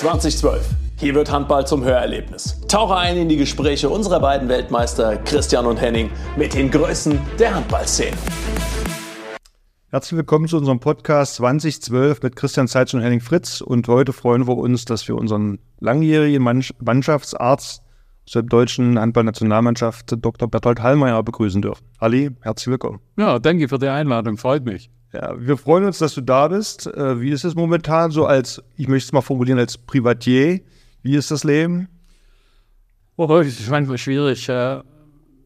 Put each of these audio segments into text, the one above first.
2012. Hier wird Handball zum Hörerlebnis. Tauche ein in die Gespräche unserer beiden Weltmeister Christian und Henning mit den Größen der Handballszene. Herzlich willkommen zu unserem Podcast 2012 mit Christian Zeitsch und Henning Fritz. Und heute freuen wir uns, dass wir unseren langjährigen Mannschaftsarzt zur deutschen Handballnationalmannschaft Dr. Berthold Hallmeier begrüßen dürfen. Ali, herzlich willkommen. Ja, danke für die Einladung, freut mich. Ja, wir freuen uns, dass du da bist. Äh, wie ist es momentan so als, ich möchte es mal formulieren, als Privatier? Wie ist das Leben? Oh, es ist manchmal schwierig, äh,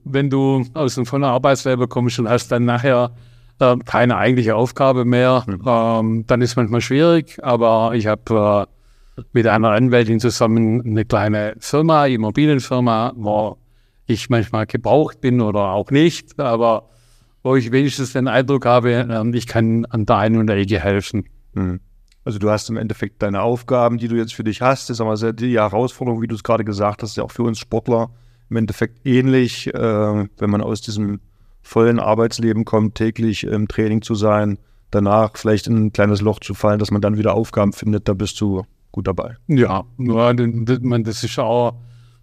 wenn du aus dem vollen Arbeitsleben kommst und hast dann nachher äh, keine eigentliche Aufgabe mehr, mhm. ähm, dann ist es manchmal schwierig. Aber ich habe mit einer Anwältin zusammen eine kleine Firma, Immobilienfirma, wo ich manchmal gebraucht bin oder auch nicht, aber wo ich wenigstens den Eindruck habe, ähm, ich kann an der einen oder Ecke helfen. Mhm. Also du hast im Endeffekt deine Aufgaben, die du jetzt für dich hast, ist aber die Herausforderung, wie du es gerade gesagt hast, ja auch für uns Sportler im Endeffekt ähnlich, äh, wenn man aus diesem vollen Arbeitsleben kommt, täglich im Training zu sein, danach vielleicht in ein kleines Loch zu fallen, dass man dann wieder Aufgaben findet, da bist du gut dabei. Ja, ja das ist auch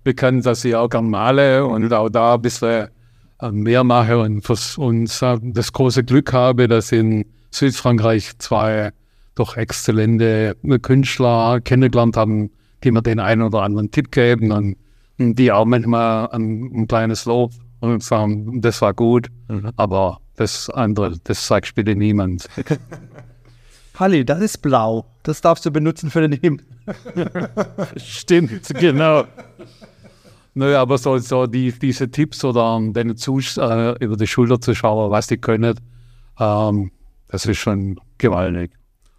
bekannt, dass ich auch gerne male und auch da ein bisschen mehr mache und, und das große Glück habe, dass in Südfrankreich zwei doch exzellente Künstler kennengelernt haben, die mir den einen oder anderen Tipp geben und die auch manchmal ein, ein kleines Lob und sagen, das war gut, mhm. aber das andere, das sagst bitte niemand. Halli, das ist blau. Das darfst du benutzen für den Himmel. Stimmt, genau. Naja, aber so, so die, diese Tipps oder um, denen zu, äh, über die Schulter zu schauen, was die können, ähm, das ist schon gewaltig.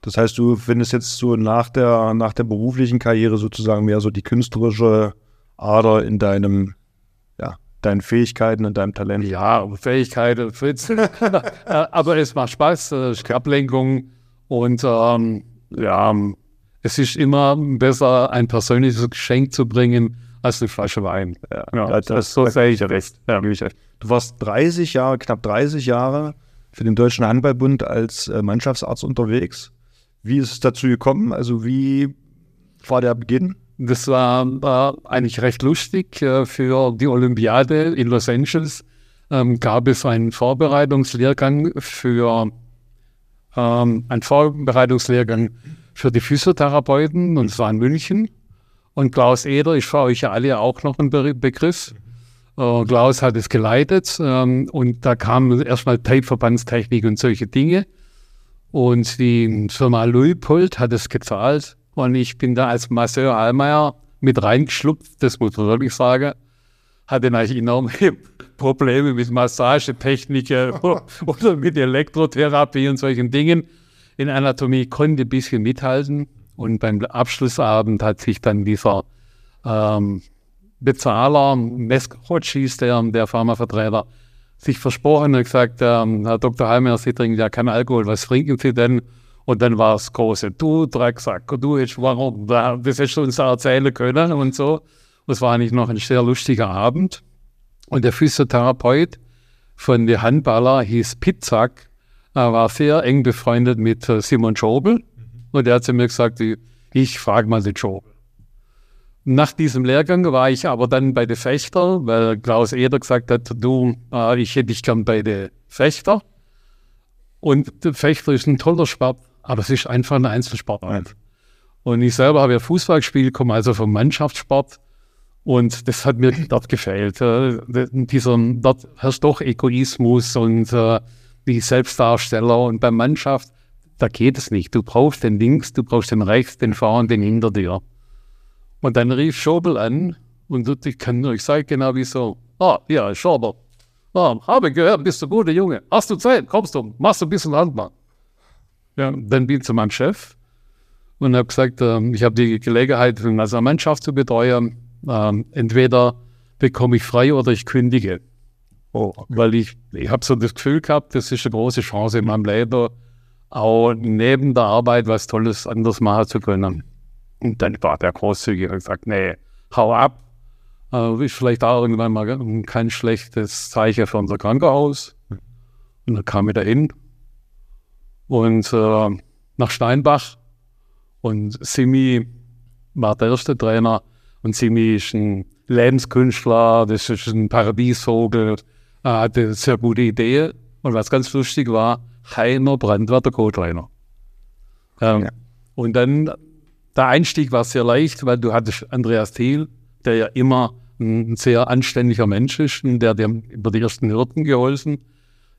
Das heißt, du findest jetzt so nach der, nach der beruflichen Karriere sozusagen mehr so die künstlerische Ader in deinem, ja, deinen Fähigkeiten und deinem Talent. Ja, Fähigkeiten, Fritz. aber es macht Spaß, es ist Ablenkung und ähm, ja, es ist immer besser, ein persönliches Geschenk zu bringen, als eine Flasche Wein. Ja, ja das, das, so sehe ich recht. Ja. Du warst 30 Jahre, knapp 30 Jahre für den Deutschen Handballbund als äh, Mannschaftsarzt unterwegs. Wie ist es dazu gekommen? Also wie war der Beginn? Das war, war eigentlich recht lustig. Äh, für die Olympiade in Los Angeles ähm, gab es einen Vorbereitungslehrgang für ähm, einen Vorbereitungslehrgang für die Physiotherapeuten und zwar in München. Und Klaus Eder ist für euch alle auch noch ein Be Begriff. Äh, Klaus hat es geleitet ähm, und da kam erstmal Tape-Verbandstechnik und solche Dinge. Und die Firma Leupold hat es gezahlt und ich bin da als Masseur Allmeier mit reingeschlupft, das muss man wirklich sagen. Hatte natürlich enorme Probleme mit Massagetechnik oder mit Elektrotherapie und solchen Dingen. In Anatomie konnte ein bisschen mithalten. Und beim Abschlussabend hat sich dann dieser ähm, Bezahler, Mesk hieß der, der Pharmavertreter, sich versprochen und gesagt, ähm, Herr Dr. Halmer, Sie trinken ja keinen Alkohol, was trinken Sie denn? Und dann war es große, du Drecksack, du jetzt, warum, das hättest du uns erzählen können und so. Das war eigentlich noch ein sehr lustiger Abend. Und der Physiotherapeut von den Handballer hieß Pizzak, war sehr eng befreundet mit äh, Simon Schobel. Und er hat zu mir gesagt, ich frage mal den Schobel. Nach diesem Lehrgang war ich aber dann bei den Fechter, weil Klaus Eder gesagt hat, du, äh, ich hätte dich gern bei den Fechter. Und der Fechter ist ein toller Sport, aber es ist einfach ein Einzelsport. Und ich selber habe ja Fußball gespielt, komme also vom Mannschaftssport. Und das hat mir dort gefehlt. Äh, dieser, dort herrscht doch Egoismus und äh, die Selbstdarsteller. Und bei Mannschaft, da geht es nicht. Du brauchst den links, du brauchst den rechts, den vor und den hinter dir. Und dann rief Schobel an und ich kann euch sagen genau wieso. Ah, ja, Schobel. Ah, habe gehört, bist du guter Junge. Hast du Zeit? Kommst du? Machst du ein bisschen Handball? Ja, dann bin ich zu meinem Chef und habe gesagt, äh, ich habe die Gelegenheit, eine Mannschaft zu betreuen. Äh, entweder bekomme ich frei oder ich kündige. Oh, okay. Weil ich, ich habe so das Gefühl gehabt, das ist eine große Chance in meinem Leben, auch neben der Arbeit was Tolles anders machen zu können. Und dann war der großzügig und gesagt, nee, hau ab. Äh, ist vielleicht auch irgendwann mal kein schlechtes Zeichen für unser Krankenhaus. Und dann kam ich da hin und äh, nach Steinbach und Simi war der erste Trainer und Simi ist ein Lebenskünstler, das ist ein Paradiesvogel, er hatte sehr gute Ideen. Und was ganz lustig war, Heiner der Co-Trainer. Ähm, Ja. Und dann, der Einstieg war sehr leicht, weil du hattest Andreas Thiel, der ja immer ein sehr anständiger Mensch ist und der dir über die ersten Hürden geholfen.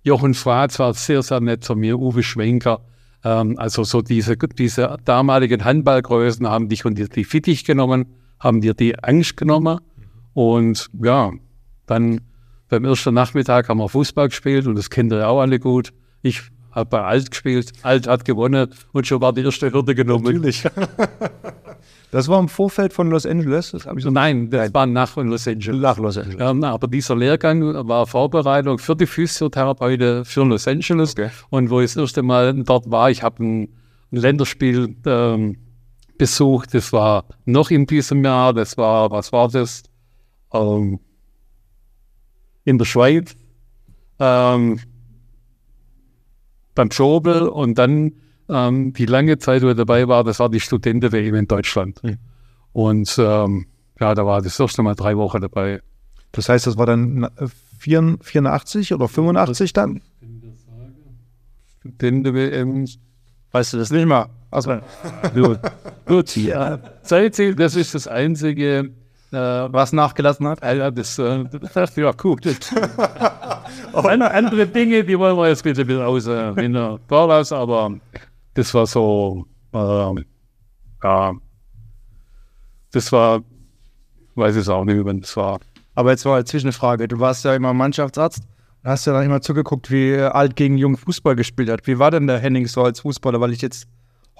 Jochen Fratz war sehr, sehr nett zu mir, Uwe Schwenker. Ähm, also so diese, diese damaligen Handballgrößen haben dich unter die Fittich genommen, haben dir die Angst genommen. Und ja, dann beim ersten Nachmittag haben wir Fußball gespielt und das kennt ihr ja auch alle gut. Ich habe bei Alt gespielt, Alt hat gewonnen und schon war die erste Hürde genommen. Natürlich. das war im Vorfeld von Los Angeles, das so Nein, das war nach Los Angeles. nach Los Angeles. Ähm, aber dieser Lehrgang war Vorbereitung für die Physiotherapeuten für Los Angeles. Okay. Und wo ich das erste Mal dort war, ich habe ein, ein Länderspiel ähm, besucht. Das war noch in diesem Jahr. Das war, was war das? Ähm, in der Schweiz. Ähm, beim Schobel und dann ähm, die lange Zeit, wo ich dabei war, das war die Studenten-WM in Deutschland. Und ähm, ja, da war das erste Mal drei Wochen dabei. Das heißt, das war dann äh, 84 oder 85 dann? Studenten-WM. Weißt du das nicht mal? Also, Gut, gut. Ja. Zeitziel, das ist das Einzige, äh, was nachgelassen hat? ja, das, äh, das ja gut. Andere, andere Dinge, die wollen wir jetzt bitte ein bisschen außer in der Vorlass, aber das war so, ähm, ja, das war, weiß ich auch nicht, wann das war. Aber jetzt mal eine Zwischenfrage. Du warst ja immer Mannschaftsarzt und hast ja dann immer zugeguckt, wie alt gegen jung Fußball gespielt hat. Wie war denn der Henning so als Fußballer? Weil ich jetzt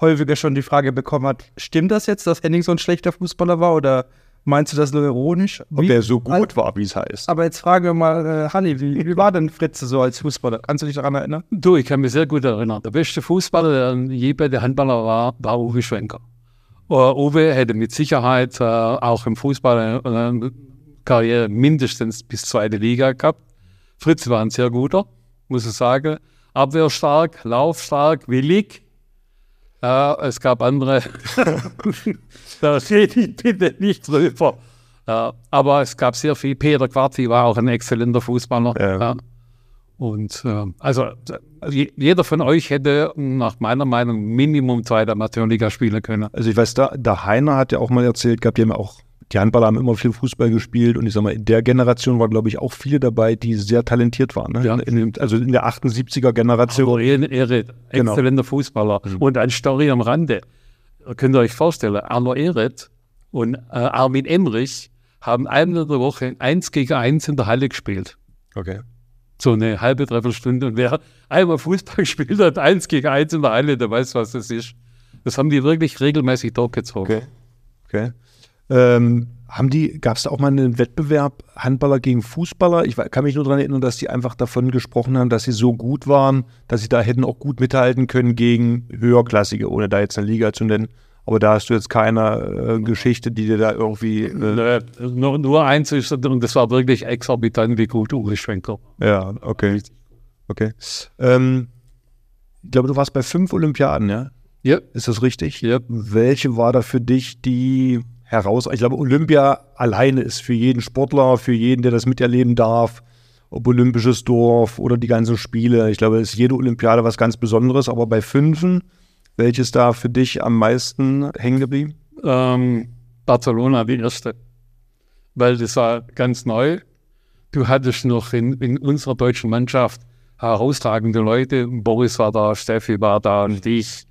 häufiger schon die Frage bekommen habe, stimmt das jetzt, dass Henning so ein schlechter Fußballer war oder meinst du das nur ironisch? Ob Wie- der so gut war, wie es heißt. Aber jetzt frage mal, äh, Hanni, wie, wie war denn Fritze so als Fußballer? Kannst du dich daran erinnern? Du, ich kann mich sehr gut erinnern. Der beste Fußballer, der je bei der Handballer war, war Uwe Schwenker. Uh, Uwe hätte mit Sicherheit äh, auch im Fußball eine Karriere mindestens bis zweite Liga gehabt. Fritz war ein sehr guter, muss ich sagen. Abwehrstark, laufstark, willig. Äh, es gab andere, da rede ich bitte nicht drüber. Äh, aber es gab sehr viel. Peter Quarti war auch ein exzellenter Fußballer. Ja. Ja. Und äh, also je- jeder von euch hätte nach meiner Meinung Minimum zweite Amateurliga spielen können. Also ich weiß, da, der Heiner hat ja auch mal erzählt gehabt, die haben ja auch, die Handballer haben immer viel Fußball gespielt und ich sag mal, in der Generation waren, glaube ich, auch viele dabei, die sehr talentiert waren. Ne? Ja. In, also in der 78er Generation. Aber Ehre, Ehre Genau. exzellenter Fußballer. Und eine Story am Rande. Könnt ihr euch vorstellen, Arno Ehret und äh, Armin Emrich haben einmal in der Woche eins gegen eins in der Halle gespielt. Okay. So eine halbe, dreiviertel Stunde. Und wer einmal Fußball gespielt hat, eins gegen eins in der Halle, der weiß, was das ist. Das haben die wirklich regelmäßig durchgezogen. Okay. Okay. Ähm, haben die, gab es da auch mal einen Wettbewerb Handballer gegen Fußballer? Ich kann mich nur daran erinnern, dass die einfach davon gesprochen haben, dass sie so gut waren, dass sie da hätten auch gut mithalten können gegen höherklassige, ohne da jetzt eine Liga zu nennen. Aber da hast du jetzt keine äh, Geschichte, die dir da irgendwie. Äh, Nö, nur, nur eins ist, und das war wirklich exorbitant, wie gut Uwe Schwenker. ja, okay. Okay. Ähm, ich glaube, du warst bei fünf Olympiaden, ja? Ja, Ist das richtig? ja. Welche war da für dich die heraus? Ich glaube, Olympia alleine ist für jeden Sportler, für jeden, der das miterleben darf, ob Olympisches Dorf oder die ganzen Spiele. Ich glaube, es ist jede Olympiade was ganz Besonderes. Aber bei Fünfen, welches da für dich am meisten hängen geblieben? Ähm, Barcelona die erste. Weil das war ganz neu. Du hattest noch in, in unserer deutschen Mannschaft herausragende Leute. Boris war da, Steffi war da und ich.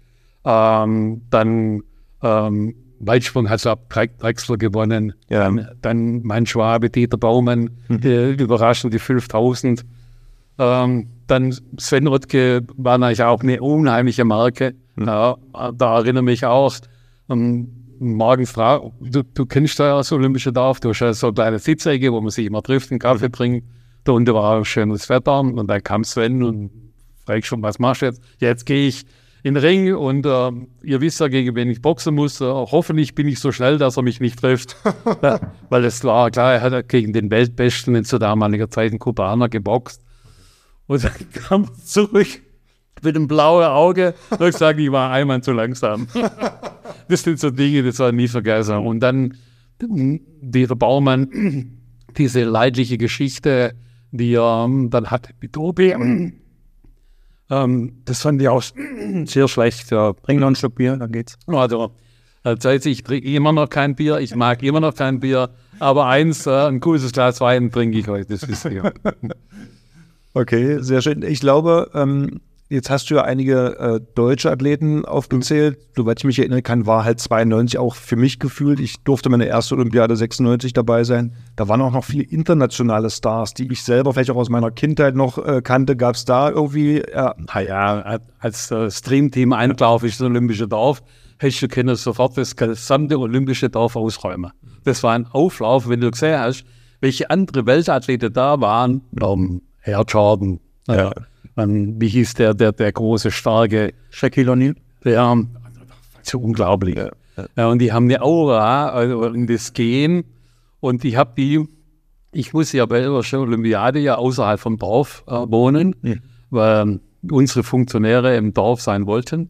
Ähm, dann ähm, Weitsprung hat ab Drechsler gewonnen. Ja. Dann, dann mein Schwabe, Dieter Baumann, äh, überraschend die 5000. Ähm, dann Sven Ottke war natürlich auch eine unheimliche Marke. Ja, da erinnere mich auch. Ähm, morgens drauf, du, du kennst ja das Olympische Dorf, du hast ja so eine kleine Sitzecke, wo man sich immer trifft, einen Kaffee trinkt. Da unten war auch schönes Wetter und dann kam Sven und fragt schon, was machst du jetzt? Jetzt gehe ich in den Ring und äh, ihr wisst ja, gegen wen ich boxen muss. Äh, hoffentlich bin ich so schnell, dass er mich nicht trifft. ja, weil es war klar, er hat gegen den Weltbesten in zu damaliger Zeit einen Kubaner geboxt. Und dann kam er zurück mit einem blauen Auge und ich sage, ich war einmal zu langsam. das sind so Dinge, das ich nie vergessen. Und dann dieser Baumann, diese leidliche Geschichte, die er dann hat mit Tobi. Ähm, das fand ich auch sehr schlecht. Ja. Bring noch einen Schluck Bier, dann geht's. Also, das heißt, ich trinke immer noch kein Bier, ich mag immer noch kein Bier, aber eins, äh, ein gutes Glas Wein trinke ich heute, das ist ja. Okay, sehr schön. Ich glaube, ähm, jetzt hast du ja einige äh, deutsche Athleten aufgezählt. Soweit ich mich erinnern kann, war halt 92 auch für mich gefühlt. Ich durfte meine erste Olympiade 96 dabei sein. Da waren auch noch viele internationale Stars, die ich selber vielleicht auch aus meiner Kindheit noch äh, kannte. Gab es da irgendwie? Äh, naja, als äh, Streamteam Einlauf ist das Olympische Dorf, hättest du können sofort das gesamte Olympische Dorf ausräumen. Das war ein Auflauf, wenn du gesehen hast, welche andere Weltathleten da waren. Um, Herr Jordan. Ja. Ähm, wie hieß der, der, der große, starke Shaquille O'Neal? Der, so unglaublich. Ja. ja. und die haben eine Aura also in das Gehen. Und ich habe die, ich muss ja bei der Olympiade ja außerhalb vom Dorf äh, wohnen, ja. weil unsere Funktionäre im Dorf sein wollten.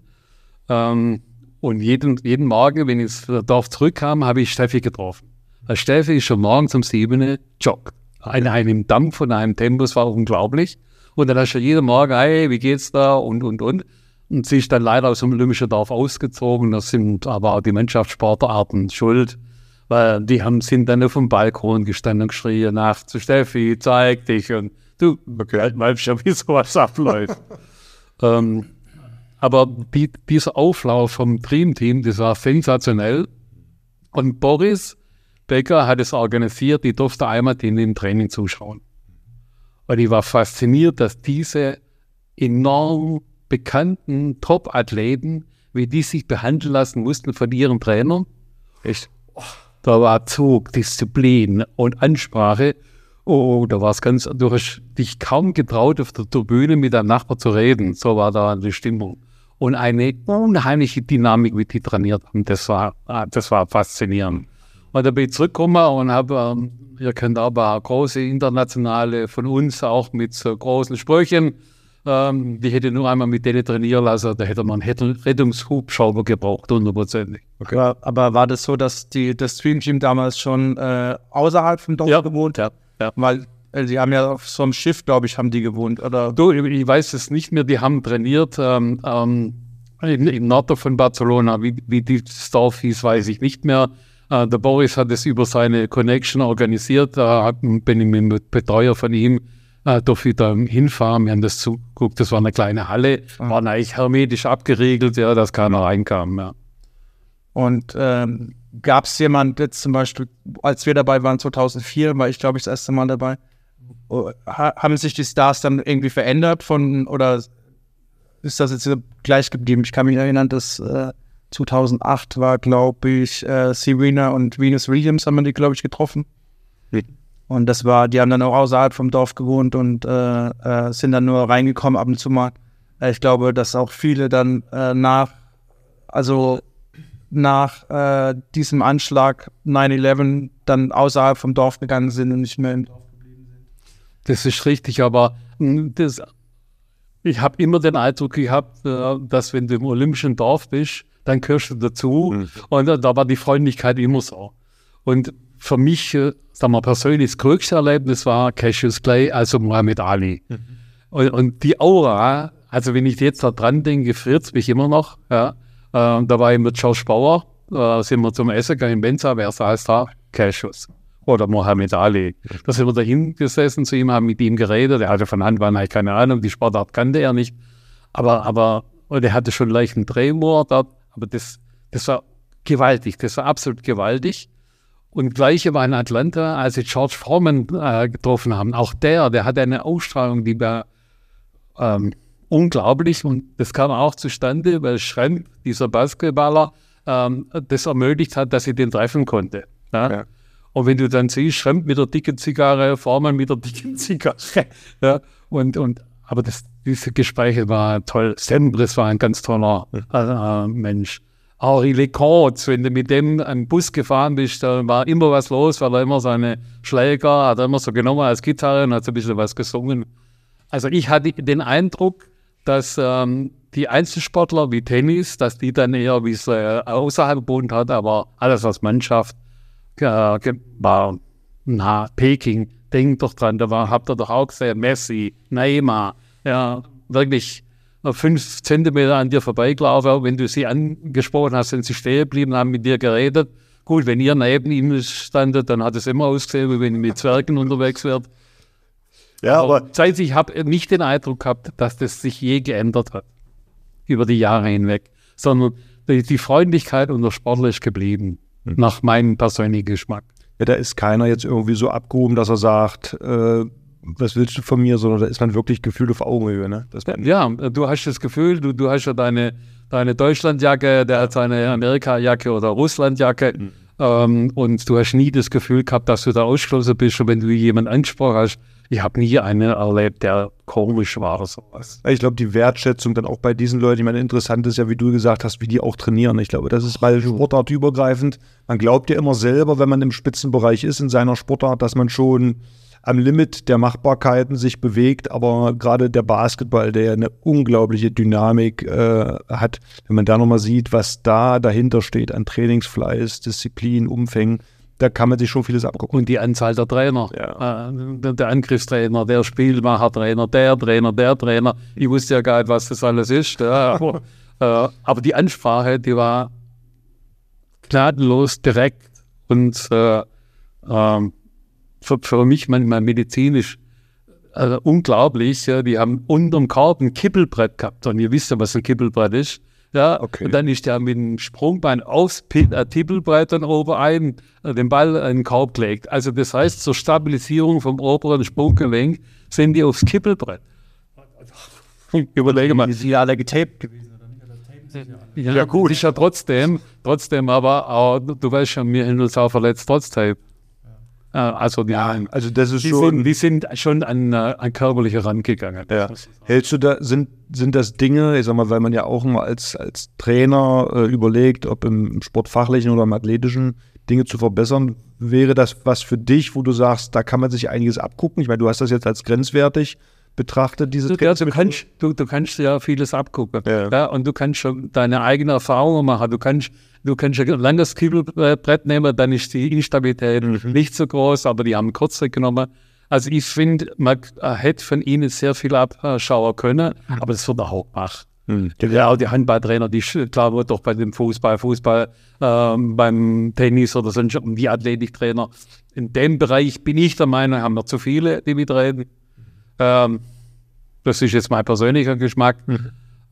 Ähm, und jeden, jeden Morgen, wenn ich ins Dorf zurückkam, habe ich Steffi getroffen. Weil Steffi ist schon morgens um sieben joggt in einem Dampf und einem Tempo, das war unglaublich. Und dann hast du jeden Morgen, hey, wie geht's da und, und, und. Und sie ist dann leider aus dem Olympischen Dorf ausgezogen. Das sind aber auch die Mannschaftssportarten schuld, weil die haben, sind dann auf dem Balkon gestanden und geschrien nach zu Steffi, zeig dich. Und du weißt schon, wie sowas abläuft. ähm, aber die, dieser Auflauf vom Dream-Team, das war sensationell. Und Boris, Becker hat es organisiert, ich durfte einmal in dem Training zuschauen. Und ich war fasziniert, dass diese enorm bekannten Top-Athleten, wie die sich behandeln lassen mussten von ihren Trainern. Oh, da war Zug, Disziplin und Ansprache. Oh, da war es ganz, du hast dich kaum getraut, auf der Tribüne mit deinem Nachbar zu reden. So war da die Stimmung. Und eine unheimliche Dynamik, wie die trainiert haben, das war, ah, das war faszinierend. Und da bin ich zurückgekommen und habe, ähm, ihr kennt aber große internationale von uns, auch mit so großen Sprüchen. Ähm, die hätte nur einmal mit denen trainieren lassen, da hätte man einen Rettungshubschrauber gebraucht, hundertprozentig. Okay. Aber, aber, war das so, dass die, das Stream Team damals schon äh, außerhalb vom Dorf ja. gewohnt hat? Ja. Weil äh, Sie haben ja auf so einem Schiff, glaube ich, haben die gewohnt, oder? Du, ich weiß es nicht mehr. Die haben trainiert ähm, ähm, im Norden von Barcelona. Wie, wie das Dorf hieß, weiß ich nicht mehr. Äh, der Boris hat es über seine Connection organisiert. Da bin ich mit dem Betreuer von ihm äh, durfte ich da hinfahren. Wir haben das zugeguckt. Das war eine kleine Halle, ah. war eigentlich hermetisch abgeriegelt, ja, dass keiner reinkam. Ja. Und ähm, gab es jemand jetzt zum Beispiel, als wir dabei waren 2004, war ich glaube ich das erste Mal dabei, oh, haben sich die Stars dann irgendwie verändert von oder ist das jetzt gleich geblieben? Ich kann mich erinnern, dass äh, 2008 war, glaube ich, äh, Serena und Venus Williams haben wir die, glaube ich, getroffen. Mhm. Und das war, die haben dann auch außerhalb vom Dorf gewohnt und äh, äh, sind dann nur reingekommen ab und zu mal. Äh, ich glaube, dass auch viele dann äh, nach, also nach äh, diesem Anschlag 9-11 dann außerhalb vom Dorf gegangen sind und nicht mehr im Dorf geblieben sind. Das ist richtig, aber das, ich habe immer den Eindruck gehabt, dass wenn du im olympischen Dorf bist, dann gehörst du dazu. Mhm. Und da war die Freundlichkeit immer so. Und für mich, äh, sagen wir persönlich, das größte Erlebnis war Cassius Clay, also Muhammad Ali. Mhm. Und, und, die Aura, also wenn ich jetzt da dran denke, friert mich immer noch. Ja. Äh, da war ich mit Josh Bauer, äh, sind wir zum Essen gegangen in Benza, wer saß da? Cassius. Oder Mohammed Ali. Da sind wir da hingesessen zu ihm, haben mit ihm geredet. Er hatte von Handball eigentlich keine Ahnung, die Sportart kannte er nicht. Aber, aber, und er hatte schon leichten Drehmoor dort. Aber das, das war gewaltig, das war absolut gewaltig. Und gleiche war in Atlanta, als sie George Foreman äh, getroffen haben. Auch der, der hatte eine Ausstrahlung, die war ähm, unglaublich. Und das kam auch zustande, weil Schremp, dieser Basketballer, ähm, das ermöglicht hat, dass sie den treffen konnte. Ja? Ja. Und wenn du dann siehst, Schremp mit der dicken Zigarre, Foreman mit der dicken Zigarre. ja? und, und, aber das, diese Gespräche waren toll. Sembris war ein ganz toller äh, Mensch. Henri Leconte, wenn du mit dem am Bus gefahren bist, da war immer was los, weil er immer seine Schläger, hat er immer so genommen als Gitarre und hat so ein bisschen was gesungen. Also ich hatte den Eindruck, dass ähm, die Einzelsportler wie Tennis, dass die dann eher, wie es äh, außerhalb gewohnt hat, aber alles als Mannschaft äh, war na, Peking, denkt doch dran, da war, habt ihr doch auch gesehen, Messi, Neymar, ja, wirklich äh, fünf Zentimeter an dir vorbeigelaufen. Wenn du sie angesprochen hast, sind sie stehen geblieben, haben mit dir geredet. Gut, wenn ihr neben ihm standet, dann hat es immer ausgesehen, wie wenn ihr mit Zwergen unterwegs wärt. Ja, Aber aber seit ich habe nicht den Eindruck gehabt, dass das sich je geändert hat über die Jahre hinweg, sondern die, die Freundlichkeit und der Sportler ist geblieben, nach meinem persönlichen Geschmack. ja, da ist keiner jetzt irgendwie so abgehoben, dass er sagt, äh, was willst du von mir, sondern da ist man wirklich gefühlt auf Augenhöhe. Ne? Ja, du hast das Gefühl, du, du hast ja deine, deine Deutschlandjacke, der hat seine Amerikajacke oder Russlandjacke. Ähm, und du hast nie das Gefühl gehabt, dass du da ausgeschlossen bist. Und wenn du jemanden angesprochen hast, ich habe nie einen erlebt, der komisch war oder sowas. Ich glaube, die Wertschätzung dann auch bei diesen Leuten, ich meine, interessant ist ja, wie du gesagt hast, wie die auch trainieren. Ich glaube, das ist mal sportartübergreifend. Man glaubt ja immer selber, wenn man im Spitzenbereich ist in seiner Sportart, dass man schon am Limit der Machbarkeiten sich bewegt, aber gerade der Basketball, der ja eine unglaubliche Dynamik äh, hat, wenn man da nochmal sieht, was da dahinter steht an Trainingsfleiß, Disziplin, Umfängen, da kann man sich schon vieles abgucken. Und die Anzahl der Trainer. Ja. Äh, der, der Angriffstrainer, der Spielmachertrainer, der Trainer, der Trainer. Ich wusste ja gar nicht, was das alles ist. Ja, aber, äh, aber die Ansprache, die war gnadenlos, direkt und äh, ähm, für, für mich manchmal medizinisch äh, unglaublich. Ja, die haben unterm Korb ein Kippelbrett gehabt und ihr wisst ja, was ein Kippelbrett ist. Ja, Okay. und dann ist der mit dem Sprungbein aufs äh, Tippelbrett dann oben ein, äh, den Ball in den Korb gelegt. Also das heißt, zur Stabilisierung vom oberen Sprunggelenk sind die aufs Kippelbrett. Überlege mal. Die sind ja alle getaped gewesen. Ja, gut. Ist ja trotzdem, trotzdem aber, auch, du weißt schon, wir haben uns auch verletzt trotzdem. Äh, Also die, Also das ist die, schon. sind, die sind schon an, äh, an körperliche rangegangen. Ja. Hältst du da, sind, sind das Dinge, ich sag mal, weil man ja auch mal als, als Trainer äh, überlegt, ob im sportfachlichen oder im athletischen Dinge zu verbessern, wäre das was für dich, wo du sagst, da kann man sich einiges abgucken? Ich meine, du hast das jetzt als grenzwertig betrachtet, diese Du, ja, du, kannst, du, du kannst ja vieles abgucken. Ja. und du kannst schon deine eigenen Erfahrungen machen. Du kannst, du kannst ein langes Kibbelbrett nehmen, dann ist die Instabilität nicht so groß, aber die haben kurze genommen. Also ich finde, man hätte von ihnen sehr viel abschauen können, aber das wird auch gemacht. Ja, auch die Handballtrainer, die klar wird doch bei dem Fußball, Fußball, ähm, beim Tennis oder sonst die Athletiktrainer. In dem Bereich bin ich der Meinung, haben wir zu viele, die mitreden. Ähm, das ist jetzt mein persönlicher Geschmack.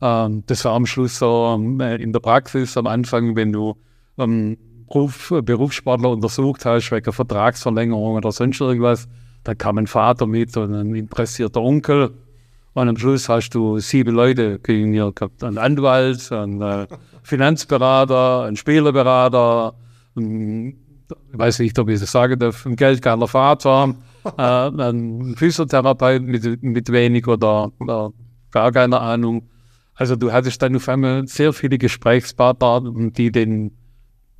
Ähm, das war am Schluss so ähm, in der Praxis am Anfang, wenn du ähm, Beruf, Berufssportler untersucht hast, wegen Vertragsverlängerung oder sonst irgendwas, dann kam ein Vater mit und ein interessierter Onkel. Und am Schluss hast du sieben Leute gegen dir gehabt. Ein Anwalt, ein äh, Finanzberater, ein Spielerberater, ein, ich weiß nicht, ob ich das sagen darf, ein geldgeiler Vater, äh, ein Physiotherapeut mit, mit wenig oder, oder gar keine Ahnung. Also du hattest dann auf einmal sehr viele Gesprächspartner, die den,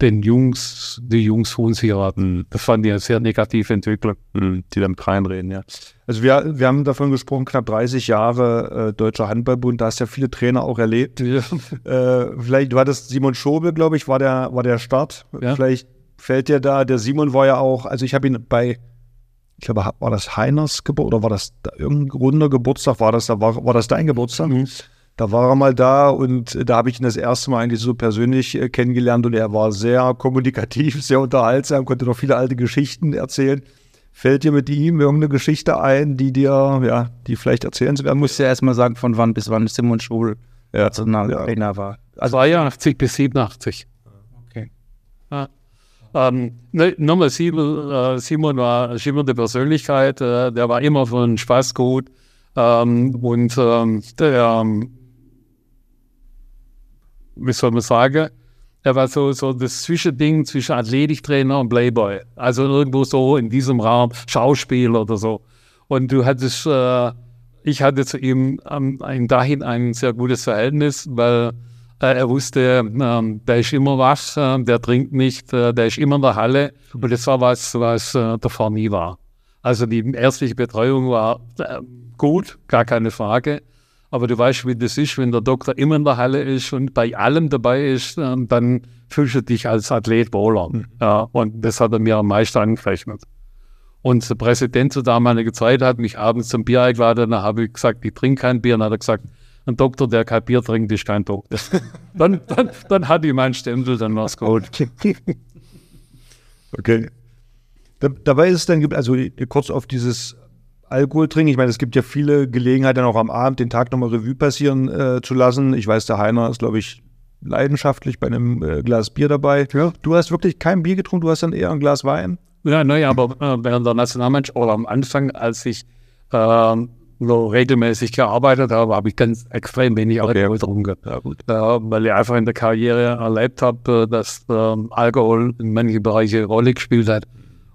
den Jungs, die Jungs von sich hatten. Das fand ich eine sehr negative Entwicklung. Mhm, die damit reinreden, ja. Also wir, wir haben davon gesprochen, knapp 30 Jahre äh, Deutscher Handballbund, da hast ja viele Trainer auch erlebt. Ja. Äh, vielleicht, du hattest Simon Schobel, glaube ich, war der, war der Start. Ja. Vielleicht fällt dir da, der Simon war ja auch, also ich habe ihn bei, ich glaube, war das Heiners Geburtstag oder war das da irgendein runder Geburtstag? War das, da war, war das dein Geburtstag? Da war er mal da und da habe ich ihn das erste Mal eigentlich so persönlich äh, kennengelernt und er war sehr kommunikativ, sehr unterhaltsam, konnte noch viele alte Geschichten erzählen. Fällt dir mit ihm irgendeine Geschichte ein, die dir, ja, die vielleicht erzählenswert Man muss ja erstmal sagen, von wann bis wann Simon Schobel Ja. Nationaltrainer war. Also 82 bis 87. Okay. Ja. Ähm, ne, nochmal, Simon, äh, Simon war eine schimmernde Persönlichkeit, äh, der war immer für den Spaß gut ähm, und ähm, der, ähm, wie soll man sagen, er war so, so das Zwischending zwischen Athletiktrainer und Playboy. Also irgendwo so in diesem Raum, Schauspieler oder so. Und du hattest, äh, ich hatte zu ihm ähm, ein, dahin ein sehr gutes Verhältnis, weil äh, er wusste, ähm, der ist immer wach, äh, der trinkt nicht, äh, der ist immer in der Halle. Und das war was, was äh, davor nie war. Also die ärztliche Betreuung war äh, gut, gar keine Frage. Aber du weißt, wie das ist, wenn der Doktor immer in der Halle ist und bei allem dabei ist, äh, dann fühlst du dich als Athlet wohler. Mhm. Ja, und das hat er mir am meisten angerechnet. Und der Präsident zur damaligen Zeit hat mich abends zum Bier eingeladen. Dann habe ich gesagt, ich trinke kein Bier. Dann hat er gesagt, ein Doktor, der kein Bier trinkt, ist kein Doktor. dann, dann, dann hatte ich meinen Stempel, dann war es gut. okay. Da, dabei ist es dann, also kurz auf dieses Alkohol trinken. Ich meine, es gibt ja viele Gelegenheiten, auch am Abend den Tag nochmal Revue passieren äh, zu lassen. Ich weiß, der Heiner ist, glaube ich, leidenschaftlich bei einem äh, Glas Bier dabei. Ja. Du hast wirklich kein Bier getrunken, du hast dann eher ein Glas Wein? Ja, naja, aber äh, während der Nationalmannschaft oder am Anfang, als ich äh, so regelmäßig gearbeitet habe, habe ich ganz extrem wenig. Alkohol getrunken. Ja, gut. Äh, weil ich einfach in der Karriere erlebt habe, äh, dass ähm, Alkohol in manchen Bereichen Rolle gespielt hat.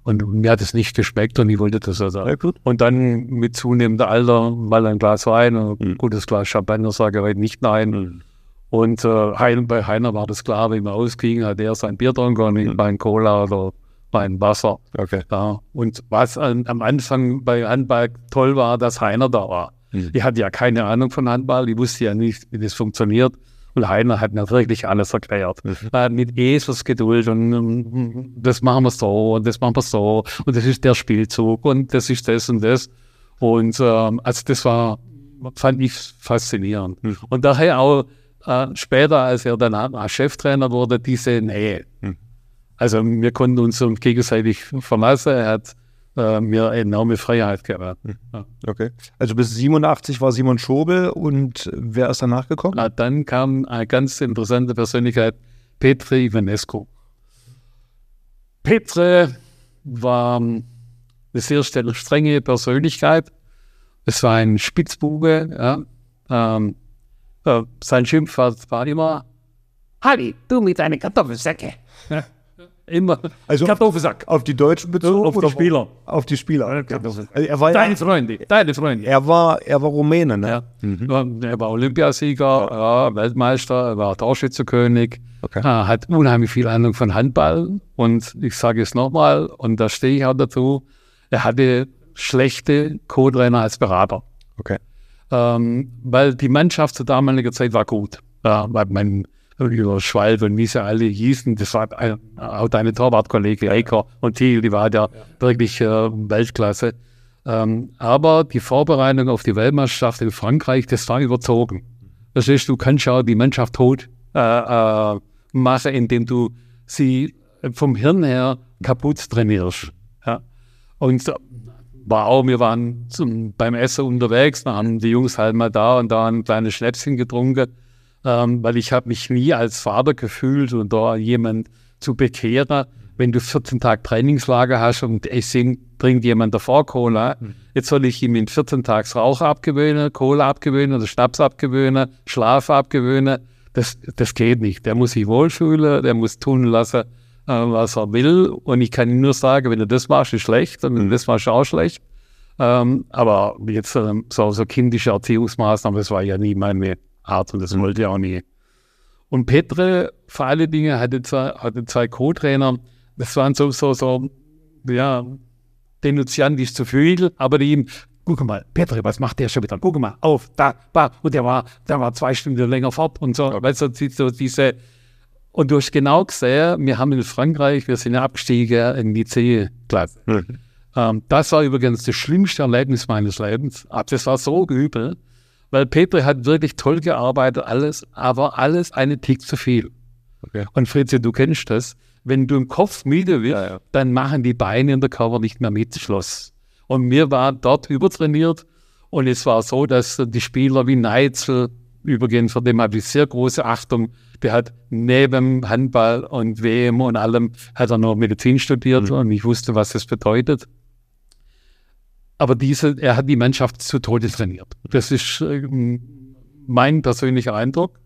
Und mir hat es nicht geschmeckt und ich wollte das so sagen. Ja, und dann mit zunehmendem Alter mal ein Glas Wein, ein mhm. gutes Glas Champagner, sage ich heute nicht nein. Mhm. Und äh, bei Heiner war das klar, wenn wir ausgingen, hat er sein Bier getrunken und ich mhm. mein Cola oder mein Wasser. Okay. Ja. Und was an, am Anfang bei Handball toll war, dass Heiner da war. Mhm. Ich hatte ja keine Ahnung von Handball, ich wusste ja nicht, wie das funktioniert. Und Heiner hat mir wirklich alles erklärt. Mhm. mit Eselsgeduld und um, das machen wir so und das machen wir so und das ist der Spielzug und das ist das und das. Und ähm, also das war, fand ich faszinierend. Mhm. Und daher auch äh, später, als er dann Cheftrainer wurde, diese Nähe. Mhm. Also wir konnten uns gegenseitig verlassen. Er hat äh, mir enorme Freiheit gegeben. Hm. Ja. Okay. Also bis 87 war Simon Schobel und wer ist danach gekommen? Na, dann kam eine ganz interessante Persönlichkeit, Petri Ivanescu. Petre war eine sehr strenge Persönlichkeit. Es war ein Spitzbube. Ja. Ähm, äh, sein Schimpfwort war immer, Halli, du mit deinen Kartoffelsäcke. Ja. Immer also Kartoffelsack. Auf die Deutschen bezogen? Auf die Spieler. Auf die Spieler. Also er war deine Freunde, deine Freunde. Er war, er war Rumäne, ne? Ja. Mhm. Er war Olympiasieger, ja. Weltmeister, er war Torschützekönig, okay. hat unheimlich viel Ahnung von Handball. Und ich sage es nochmal, und da stehe ich auch dazu, er hatte schlechte Co-Trainer als Berater. Okay. Ähm, weil die Mannschaft zur damaligen Zeit war gut. Ja, weil mein über Schwalb und wie sie alle hießen. Das war auch deine Torwartkollege Eiker und Thiel, die war ja, wirklich äh, Weltklasse. Ähm, aber die Vorbereitung auf die Weltmeisterschaft in Frankreich, das war überzogen. Das heißt, du kannst ja die Mannschaft tot äh, äh, machen, indem du sie vom Hirn her kaputt trainierst. Ja. Und war auch, wir waren zum, beim Essen unterwegs, da haben die Jungs halt mal da und da ein kleines Schnäpschen getrunken ähm, weil ich habe mich nie als Vater gefühlt und da jemand zu bekehren, wenn du 14 Tage Trainingslager hast und es bringt jemand davor Cola, mhm. jetzt soll ich ihm in 14 Tagen Rauch abgewöhnen, Cola abgewöhnen oder Schnaps abgewöhnen, Schlaf abgewöhnen. Das, das geht nicht. Der muss sich wohlfühlen, der muss tun lassen, äh, was er will. Und ich kann ihm nur sagen, wenn du das machst, ist schlecht und wenn du das machst, auch schlecht. Ähm, aber jetzt ähm, so, so kindische Erziehungsmaßnahmen, das war ja nie meine Art und das mhm. wollte er auch nie. Und Petre, vor allen Dingen, hatte zwei, hatte zwei Co-Trainer, das waren so, so, so, ja, denunziantisch zu viel, aber die ihm, guck mal, Petre, was macht der schon wieder? Guck mal, auf, da, da. Und der war, der war zwei Stunden länger fort und so, okay. weißt du, so diese, und du hast genau gesehen, wir haben in Frankreich, wir sind ja abgestiegen in die C-Klasse. Mhm. Ähm, das war übrigens das schlimmste Erlebnis meines Lebens. Das war so übel weil Petri hat wirklich toll gearbeitet, alles, aber alles eine Tick zu viel. Okay. Und Fritzi, du kennst das. Wenn du im Kopf müde wirst, ja, ja. dann machen die Beine in der Cover nicht mehr mit, Schloss. Und mir war dort übertrainiert und es war so, dass die Spieler wie Neitzel, übrigens, vor dem habe ich sehr große Achtung, der hat neben Handball und WM und allem, hat er noch Medizin studiert mhm. und ich wusste, was das bedeutet. Aber diese, er hat die Mannschaft zu Tode trainiert. Das ist äh, mein persönlicher Eindruck.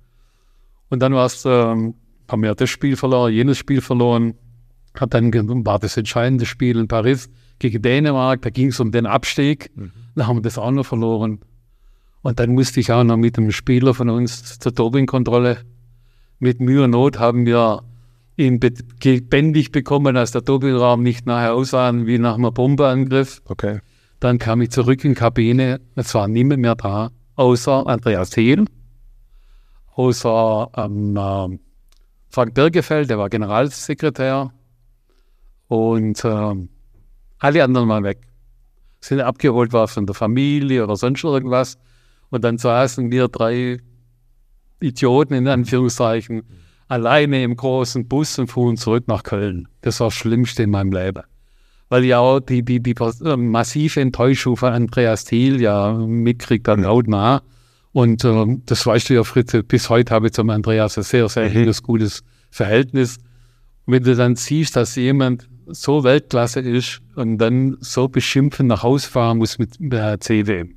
Und dann war es, ähm, haben wir das Spiel verloren, jenes Spiel verloren. Hat dann war das entscheidende Spiel in Paris gegen Dänemark. Da ging es um den Abstieg. Mhm. Dann haben wir das auch noch verloren. Und dann musste ich auch noch mit einem Spieler von uns zur Dopingkontrolle. Mit Mühe und Not haben wir ihn bändig bekommen, dass der Dopingraum nicht nachher aussah wie nach einem Bombeangriff. Okay. Dann kam ich zurück in die Kabine, es war niemand mehr da, außer Andreas Thiel, außer ähm, äh, Frank Birgefeld, der war Generalsekretär und ähm, alle anderen mal weg. Sind abgeholt war von der Familie oder sonst irgendwas. Und dann saßen wir drei Idioten in Anführungszeichen alleine im großen Bus und fuhren zurück nach Köln. Das war das Schlimmste in meinem Leben. Weil ja auch die, die, die äh, massive Enttäuschung von Andreas Thiel ja mitkriegt dann hautnah. Und äh, das weißt du ja, Fritz, bis heute habe ich zum Andreas ein sehr, sehr mhm. gutes Verhältnis. Und wenn du dann siehst, dass jemand so Weltklasse ist und dann so beschimpfen nach Hause fahren muss mit der CWM.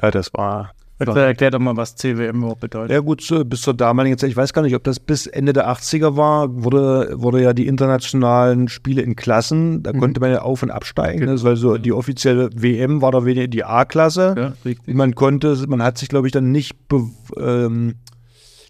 Ja, das war Erklär doch mal, was CWM überhaupt bedeutet. Ja gut, bis zur damaligen Zeit, ich weiß gar nicht, ob das bis Ende der 80er war, wurde, wurde ja die internationalen Spiele in Klassen, da mhm. konnte man ja auf- und absteigen. Ne? Also die offizielle WM war da weniger die A-Klasse. Ja. Man konnte, man hat sich, glaube ich, dann nicht ähm,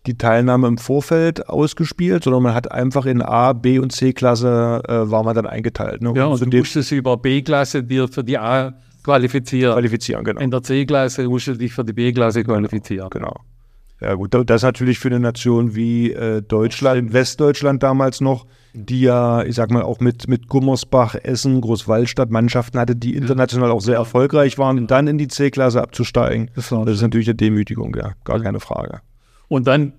die Teilnahme im Vorfeld ausgespielt, sondern man hat einfach in A, B und C-Klasse äh, war man dann eingeteilt. Ne? Ja, und, und du musstest über B-Klasse dir für die A qualifizieren. Qualifizieren, genau. In der C-Klasse musst du dich für die B-Klasse qualifizieren. Genau. Ja gut, das ist natürlich für eine Nation wie äh, Deutschland, Westdeutschland damals noch, die ja, ich sag mal, auch mit, mit Gummersbach, Essen, Großwaldstadt Mannschaften hatte, die international auch sehr erfolgreich waren, und dann in die C-Klasse abzusteigen. Das, ist natürlich eine Demütigung, ja, gar keine Frage. Und dann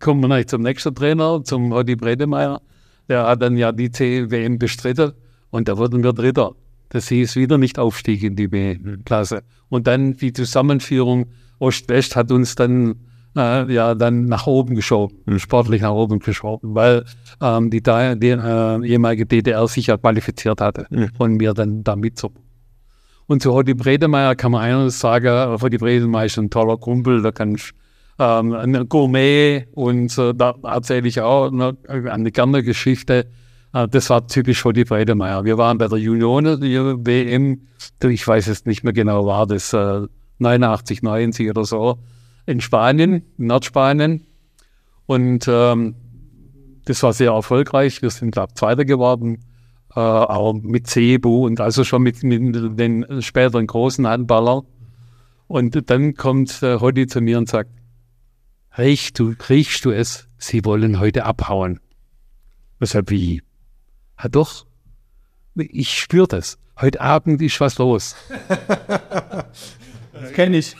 kommen wir natürlich zum nächsten Trainer, zum Hoddy Bredemeyer. Der hat dann ja die C-WM bestritten und da wurden wir Dritter. Das hieß wieder nicht Aufstieg in die B-Klasse. Und dann die Zusammenführung Ost-West hat uns dann äh, ja dann nach oben geschoben, mhm. sportlich nach oben geschoben, weil ähm, die, die äh, ehemalige DDR sich ja qualifiziert hatte mhm. und wir dann da so. Und zu Hodi Bredemeyer kann man eines sagen, Hodi Bredemeyer ist ein toller Kumpel, da kann ich ähm, ein Gourmet und äh, da erzähle ich auch eine, eine gerne Geschichte das war typisch die Bredemeyer. Wir waren bei der Union WM, ich weiß es nicht mehr genau, war das äh, 89, 90 oder so, in Spanien, in Nordspanien. Und ähm, das war sehr erfolgreich. Wir sind, glaube ich, Zweiter geworden, äh, auch mit Cebu und also schon mit, mit den späteren großen Handballern. Und dann kommt äh, Hoddy zu mir und sagt, riechst du, riechst du es? Sie wollen heute abhauen. Weshalb wie? Ja, doch, ich spüre das. Heute Abend ist was los. das kenne ich.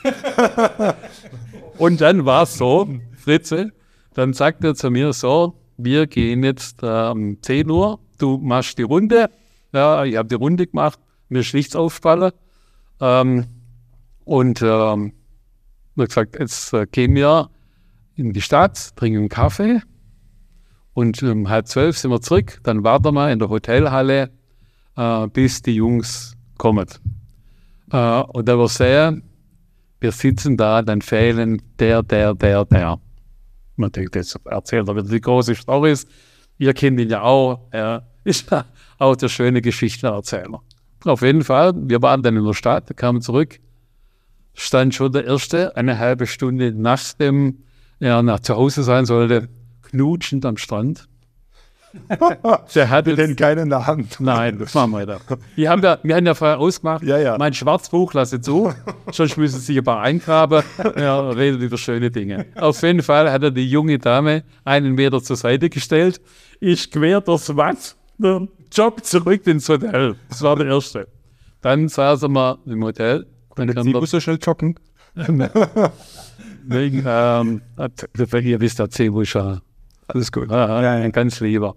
Und dann war es so, Fritze, dann sagt er zu mir so, wir gehen jetzt äh, um 10 Uhr, du machst die Runde. Ja, ich habe die Runde gemacht, mir ist nichts aufgefallen. Ähm, und ähm, er gesagt, jetzt äh, gehen wir in die Stadt, trinken einen Kaffee und um halb zwölf sind wir zurück. Dann warten wir in der Hotelhalle, äh, bis die Jungs kommen. Äh, und da wir sehen, wir sitzen da, dann fehlen der, der, der, der. Man denkt, jetzt erzählt er wieder die große Storys. Ihr kennt ihn ja auch. Er ist ja auch der schöne Geschichtenerzähler. Auf jeden Fall, wir waren dann in der Stadt, kamen zurück, stand schon der Erste, eine halbe Stunde nachdem er nach zu Hause sein sollte, knutschend am Strand. Der hatte denn keine in der Hand. Nein, das machen wir da. Wir haben ja, wir haben ja vorher ausgemacht, ja, ja. mein Schwarzbuch lasse zu, sonst müssen sie sich ein paar eingraben. Ja, redet über schöne Dinge. Auf jeden Fall hat er die junge Dame einen Meter zur Seite gestellt. Ich quer das Watt, Job zurück ins Hotel. Das war der erste. Dann saßen wir im Hotel. Dann kam Sie so schnell joggen. Wegen, ähm, ihr wisst, wo ich war. Alles gut. Ah, ja, ein ganz lieber.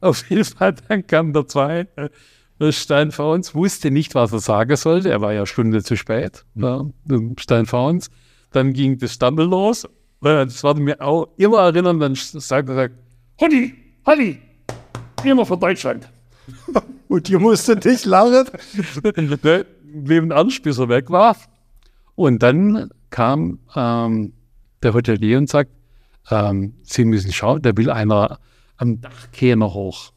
Auf jeden Fall, dann kam der zweite, der stand vor uns, wusste nicht, was er sagen sollte. Er war ja Stunde zu spät. Mhm. Ja, stand vor uns. Dann ging das Stammel los. Das war mir auch immer erinnern, dann sagt er, Honey, Honey, immer von Deutschland. Und ihr musstet dich lachen? Neben Ernst, bis er weg war. Und dann kam ähm, der Hotelier und sagt, ähm, Sie müssen schauen, da will einer am Dachkähner hoch.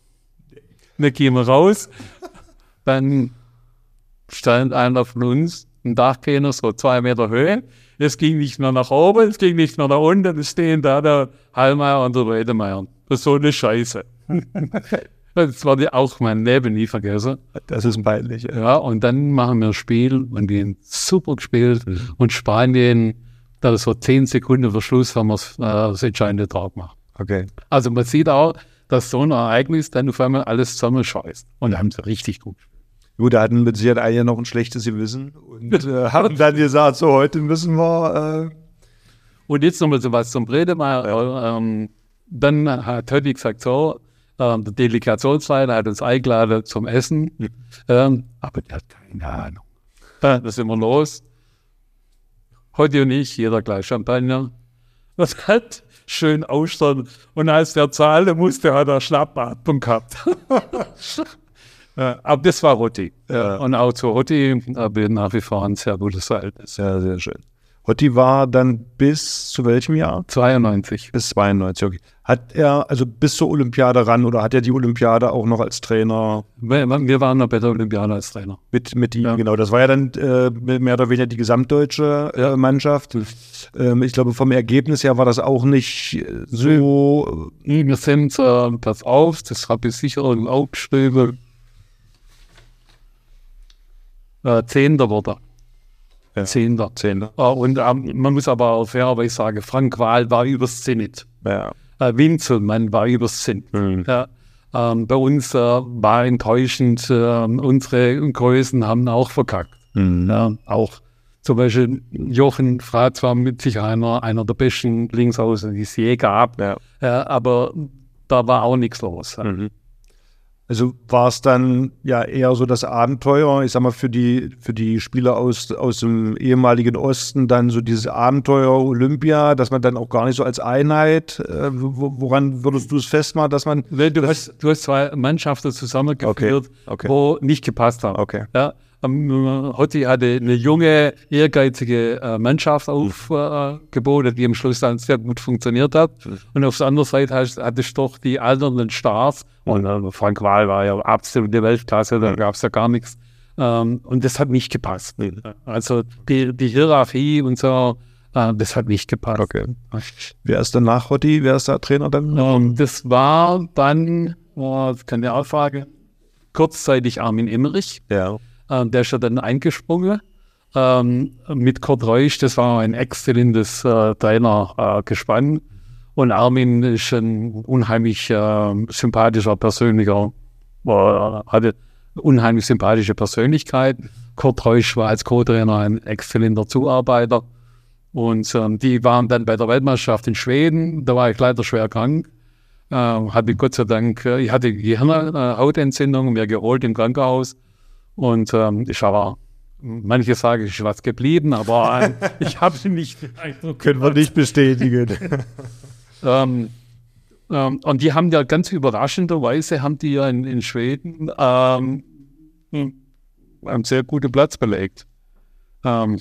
Wir gehen raus, dann stand einer von uns, ein Dachkähner, so zwei Meter Höhe. Es ging nicht mehr nach oben, es ging nicht mehr nach unten, es stehen da der Hallmeier und der Redemeier. Das ist so eine Scheiße. das war die auch mein Leben nie vergessen. Das ist peinlich. Ja, und dann machen wir ein Spiel und die haben super gespielt. Mhm. Und Spanien Da so zehn Sekunden vor Schluss haben wir äh, das entscheidende Tor gemacht. Okay. Also man sieht auch, dass so ein Ereignis dann auf einmal alles zusammenscheißt. Und da haben sie richtig gut. Gut, da hatten mit Sicherheit einige noch ein schlechtes Gewissen und äh, haben dann gesagt, so heute müssen wir. Äh, Und jetzt nochmal so was zum Bredemeyer. Ähm, dann hat Hötti gesagt, so, ähm, der Delegationsleiter hat uns eingeladen zum Essen, ähm, aber der hat keine Ahnung. Da sind wir los. Heute und ich, jeder gleich Champagner. Das hat schön Austern. Und als der zahlen musste, hat er Schnappatmung gehabt. Aber das war Hotti. Ja. Und auch zu Hotti habe ich nach wie vor ein sehr gutes Verhältnis. sehr, sehr schön. Hotti war dann bis zu welchem Jahr? 92. Bis 92, okay. Hat er also bis zur Olympiade ran oder hat er die Olympiade auch noch als Trainer Wir, waren noch bei der Olympiade als Trainer. mit, mit ihm? Ja. Genau, das war ja dann äh, mehr oder weniger die gesamtdeutsche äh, Mannschaft. Ähm, ich glaube, vom Ergebnis her war das auch nicht so. Wir sind, äh, pass auf, das habe ich sicher irgendwo aufgeschrieben. Äh, Zehnter wurde Ja. er. Zehnter. Zehnter. Äh, und ähm, man muss aber auch fairerweise sagen, Frank Wahl war übers Zenit. Ja. Äh, Winzelmann war übers Zenit. Mhm. Ja. Ähm, bei uns äh, war enttäuschend, äh, unsere Größen haben auch verkackt. Mhm. Ja, auch zum Beispiel Jochen Fratz war mit sich einer, einer der besten Linksaußen, die es je gab. Ja. Aber da war auch nichts los. Mhm. Also war es dann ja eher so das Abenteuer, ich sag mal, für die, für die Spieler aus, aus dem ehemaligen Osten dann so dieses Abenteuer Olympia, dass man dann auch gar nicht so als Einheit, äh, wo- woran würdest du es festmachen, dass man. Weil Du hast, du hast zwei Mannschaften zusammengeführt, Okay, okay. wo nicht gepasst haben. Okay. Ja, ähm, Hotti hatte eine junge, ehrgeizige äh, Mannschaft aufgeboten, die am Schluss dann sehr gut funktioniert hat. Und auf der anderen Seite hattest du doch die alternden Stars. Und äh, Frank Wahl war ja absolute Weltklasse, da gab es ja gar nichts. Ähm, und das hat nicht gepasst. Also die, die Hierarchie und so, äh, das hat nicht gepasst. Okay. Wer ist dann nach Hotti? Wer ist da Trainer dann? Ähm, das war dann, oh, das kann ich auch fragen, kurzzeitig Armin Emmerich. Ja. Ähm, der ist ja dann eingesprungen. Ähm, mit Kurt Reusch, das war ein exzellentes äh, Trainergespann. Und Armin ist ein unheimlich äh, sympathischer, persönlicher, äh, hatte unheimlich sympathische Persönlichkeit. Kurt Reusch war als Co-Trainer ein exzellenter Zuarbeiter. Und ähm, die waren dann bei der Weltmeisterschaft in Schweden. Da war ich leider schwer krank. Äh, hatte Gott sei Dank, äh, ich hatte Gehirnhautentzündung, mir geholt im Krankenhaus. Und ähm, ich aber, manche sagen, ich was geblieben, aber äh, ich habe nicht den Eindruck. Können wir nicht bestätigen. Ähm, ähm, und die haben ja ganz überraschenderweise, haben die ja in, in Schweden ähm, hm, einen sehr guten Platz belegt. Ähm,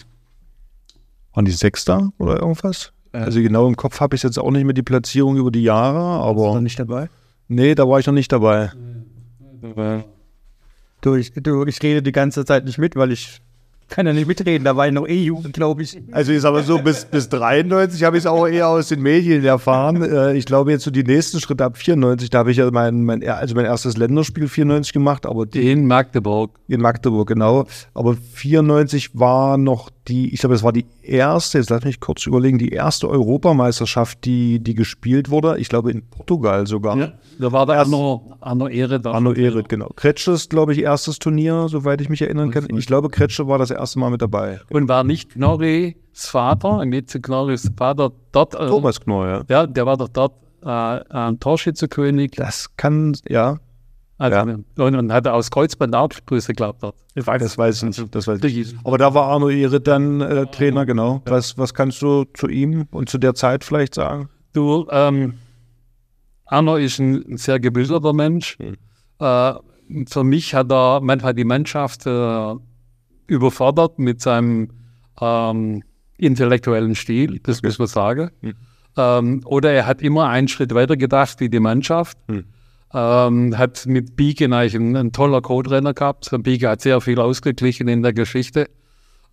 Waren die Sechster oder irgendwas? Also genau im Kopf habe ich jetzt auch nicht mehr die Platzierung über die Jahre, aber nicht dabei? nee, da war ich noch nicht dabei. äh, Du ich, du, ich rede die ganze Zeit nicht mit, weil ich kann ja nicht mitreden. Da war ich noch eh Jugend, glaube ich. Also sag mal so, bis, bis 93 habe ich es auch eher aus den Medien erfahren. Äh, ich glaube jetzt so die nächsten Schritte ab 94, da habe ich ja mein, mein, also mein erstes Länderspiel 94 gemacht, aber die, in Magdeburg. in Magdeburg, genau. Aber 94 war noch die, ich glaube, es war die erste, jetzt lass mich kurz überlegen, die erste Europameisterschaft, die, die gespielt wurde. Ich glaube in Portugal sogar. Ja, da war der Arno, Arno Ehre da. Arno Ehret, genau. Kretsches, glaube ich, erstes Turnier, soweit ich mich erinnern kann. Ich glaube, Kretsche war das erste Mal mit dabei. Und war nicht Knorris Vater, Netze Knorris Vater, dort, äh, Thomas Knorr, ja. ja, der war doch dort äh, ein Torschützekönig. Das kann, ja, Also, Ja. und, und hatte aus Kreuzband Artgröße, glaubt er. Ich weiß Das weiß ich nicht. Das weiß ich. Aber da war Arno Ehret dann äh, Trainer, genau. Was, was kannst du zu ihm und zu der Zeit vielleicht sagen? Du, ähm, Arno ist ein sehr gebildeter Mensch. Äh, für mich hat er manchmal die Mannschaft äh, überfordert mit seinem ähm, intellektuellen Stil, das muss man sagen. Ähm, oder er hat immer einen Schritt weiter gedacht wie die Mannschaft. Ähm, hat mit Bieke eigentlich einen, einen toller Co-Trainer gehabt. Bieke hat sehr viel ausgeglichen in der Geschichte.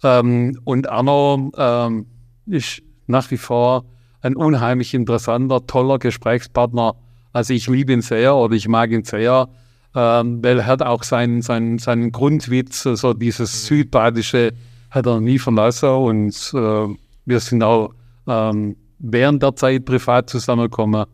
Ähm, und Arno ähm, ist nach wie vor ein unheimlich interessanter, toller Gesprächspartner. Also ich liebe ihn sehr oder ich mag ihn sehr, ähm, weil er hat auch seinen, seinen, seinen Grundwitz, so dieses südbadische, hat er nie verlassen und äh, wir sind auch ähm, während der Zeit privat zusammenkommen.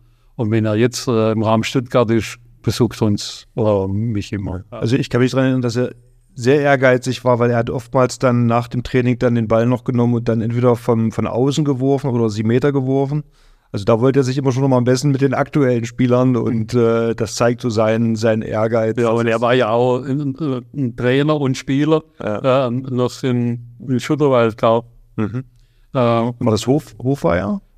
Und wenn er jetzt äh, im Raum Stuttgart ist, besucht uns oder mich immer. Also ich kann mich daran erinnern, dass er sehr ehrgeizig war, weil er hat oftmals dann nach dem Training dann den Ball noch genommen und dann entweder vom, von außen geworfen oder sie Meter geworfen. Also da wollte er sich immer schon noch mal am besten mit den aktuellen Spielern und äh, das zeigt so seinen, seinen Ehrgeiz. Ja, und er war ja auch ein, ein Trainer und Spieler, Ja. äh, noch in, in Schutterwald, glaube Mhm. Äh, War das Hof,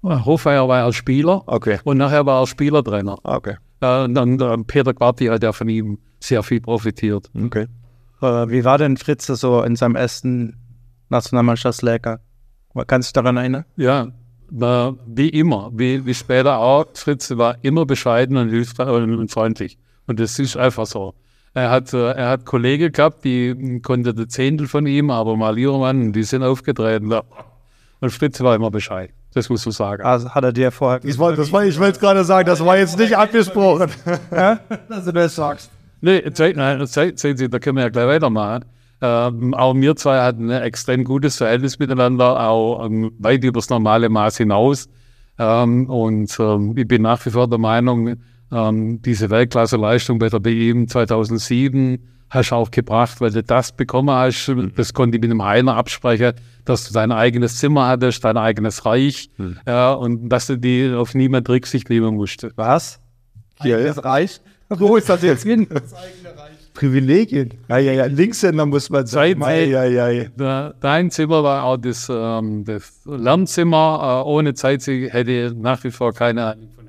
Hofeier? War er Spieler Okay. und nachher war er Spielertrainer. Okay. Äh, und dann äh, Peter Quarti hat ja von ihm sehr viel profitiert. Okay. Äh, wie war denn Fritze so in seinem ersten Nationalmannschaftslehrgang? Kannst du dich daran erinnern? Ja, wie immer, wie, wie später auch, Fritz war immer bescheiden und und, und freundlich. Und das ist einfach so. Er hat, äh, er hat Kollegen gehabt, die mh, konnten die Zehntel von ihm, aber mal Mann, die sind aufgetreten. Und Fritz war immer Bescheid. Das muss man sagen. Also hat er dir vorher ich wollte gerade sagen, das war jetzt nicht abgesprochen. dass du das sagst? Nee, nein, sehen Sie, da können wir ja gleich weitermachen. Ähm, auch wir zwei hatten ein extrem gutes Verhältnis miteinander, auch ähm, weit über das normale Maß hinaus. Ähm, und ähm, ich bin nach wie vor der Meinung, ähm, diese Weltklasse-Leistung bei der BM 2007 hast du auch gebracht, weil du das bekommen hast. Das konnte ich mit dem Heiner absprechen, dass du dein eigenes Zimmer hattest, dein eigenes Reich ja, und dass du die auf niemand Rücksicht nehmen musstest. Was? Ja, ja. Das reicht? Wo ist das jetzt hin? Privilegien. Ja, ja, ja. Linkshänder muss man sagen. Seit- ja, ja, ja. Dein Zimmer war auch das, ähm, das Lernzimmer. Äh, ohne Zeit hätte nach wie vor keine Ahnung von.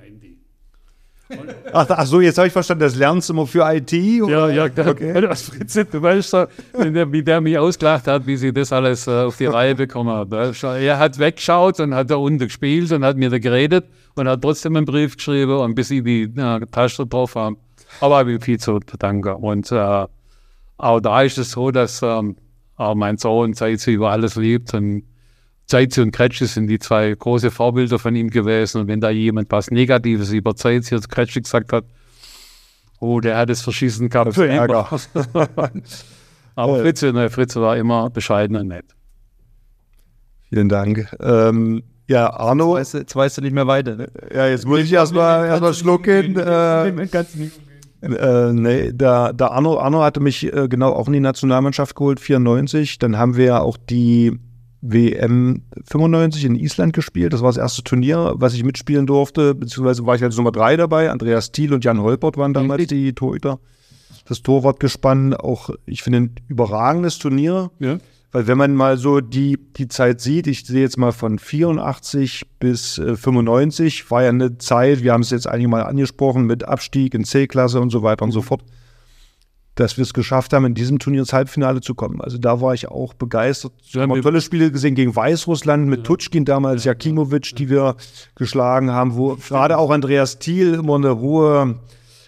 Ach, ach so, jetzt habe ich verstanden, das Lernzimmer für IT. Ja, oder? ja, da, Okay. das Prinzip, du weißt doch, wie der, mich ausgelacht hat, wie sie das alles äh, auf die Reihe bekommen hat. Er hat weggeschaut und hat da unten gespielt und hat mir da geredet und hat trotzdem einen Brief geschrieben und bis ich die äh, Taste drauf habe. Aber ich viel zu bedanken. Und äh, auch da ist es so, dass ähm, auch mein Sohn Zeitzi über alles liebt und Zeitzi und Kretsche sind die zwei große Vorbilder von ihm gewesen. Und wenn da jemand was Negatives über Zeitzi und Kretsche gesagt hat, oh, der hat es verschissen gehabt. Das ist Ärger. Aber Fritze, ne, Fritze war immer bescheiden und nett. Vielen Dank. Ähm, ja, Arno, Weißt du, jetzt weißt du nicht mehr weiter. Ne? ja, jetzt muss ich erstmal erst mal schlucken. Äh, äh, nee, der, der Arno, Arno hatte mich äh, genau auch in die Nationalmannschaft geholt, 94. Dann haben wir ja auch die WM 95 in Island gespielt. Das war das erste Turnier, was ich mitspielen durfte. Beziehungsweise war ich als Nummer drei dabei. Andreas Thiel und Jan Holpert waren damals die Torhüter. Das Torwartgespann, auch, ich finde, ein überragendes Turnier. Ja. Weil wenn man mal so die, die Zeit sieht, ich sehe jetzt mal von 84 bis äh, 95, war ja eine Zeit, wir haben es jetzt einige Mal angesprochen, mit Abstieg in C-Klasse und so weiter und so fort, dass wir es geschafft haben, in diesem Turnier ins Halbfinale zu kommen. Also da war ich auch begeistert. Ja, wir- tolle Spiele gesehen gegen Weißrussland mit Tutschkin damals, Jakimovic, die wir geschlagen haben, wo gerade auch Andreas Thiel immer eine hohe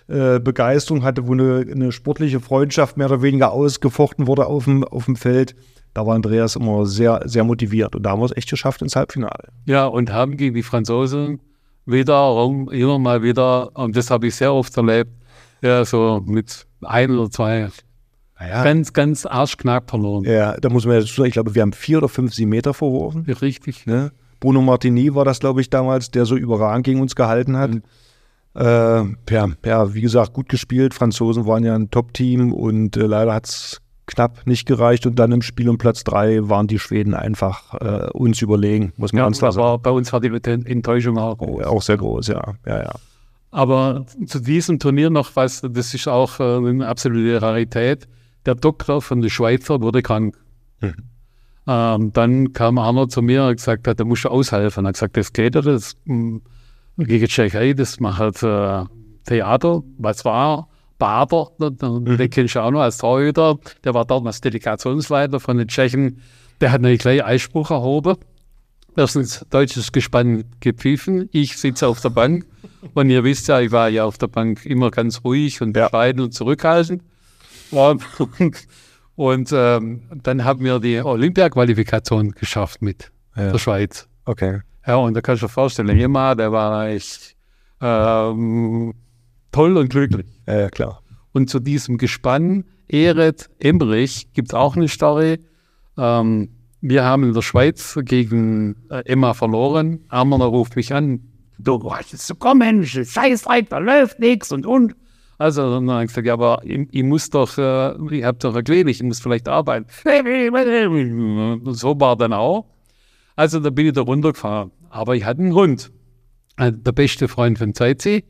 äh, Begeisterung hatte, wo eine, eine sportliche Freundschaft mehr oder weniger ausgefochten wurde auf dem, auf dem Feld. Da war Andreas immer sehr, sehr motiviert und da haben wir es echt geschafft ins Halbfinale. Ja, und haben gegen die Franzosen wiederum immer mal wieder, und das habe ich sehr oft erlebt, ja, so mit ein oder zwei Naja, ganz, ganz arschknapp verloren. ja, da muss man ja dazu sagen, ich glaube, wir haben vier oder fünf sieben Meter verworfen. Richtig. Ne? Bruno Martini war das, glaube ich, damals, der so überragend gegen uns gehalten hat. Äh, ja, ja, wie gesagt, gut gespielt. Franzosen waren ja ein Top-Team und äh, leider hat es knapp nicht gereicht. Und dann im Spiel um Platz drei waren die Schweden einfach äh, uns überlegen, muss man Ja, ganz klar sagen. bei uns war die Enttäuschung auch groß. auch sehr groß, ja. ja, ja. Aber zu diesem Turnier noch was, das ist auch äh, eine absolute Rarität. Der Doktor von der Schweizer wurde krank. Ähm, dann kam einer zu mir und gesagt hat, da musst du aushelfen. Er hat gesagt, das geht ja, das mh, gegen Tschechei, das macht äh, Theater. Was war? Bader, den, den kennst du auch noch als Torhüter, der war damals Delegationsleiter von den Tschechen. Der hat natürlich gleich Einspruch erhoben. Erstens deutsches Gespann gepfiffen. Ich sitze auf der Bank. Und ihr wisst ja, ich war ja auf der Bank immer ganz ruhig und bescheiden und zurückhaltend. Und, und ähm, dann haben wir die Olympia-Qualifikation geschafft mit Ja. der Schweiz. Okay. Ja, und da kannst du dir vorstellen, jemand, der war echt ähm, toll und glücklich. Ja, ja, klar. Und zu diesem Gespann, Eret Emmerich, gibt es auch eine Story. Ähm, wir haben in der Schweiz gegen äh, Emma verloren. Armer ruft mich an. Du hast zu kommen, Scheißdreck, da läuft nichts und und. Also dann habe ich gesagt, ja, aber ich, ich muss doch, äh, ich habe doch erklärt, ich muss vielleicht arbeiten. So war dann auch. Also da bin ich da runtergefahren. Aber ich hatte einen Hund. Äh, Der beste Freund von Zeitzi.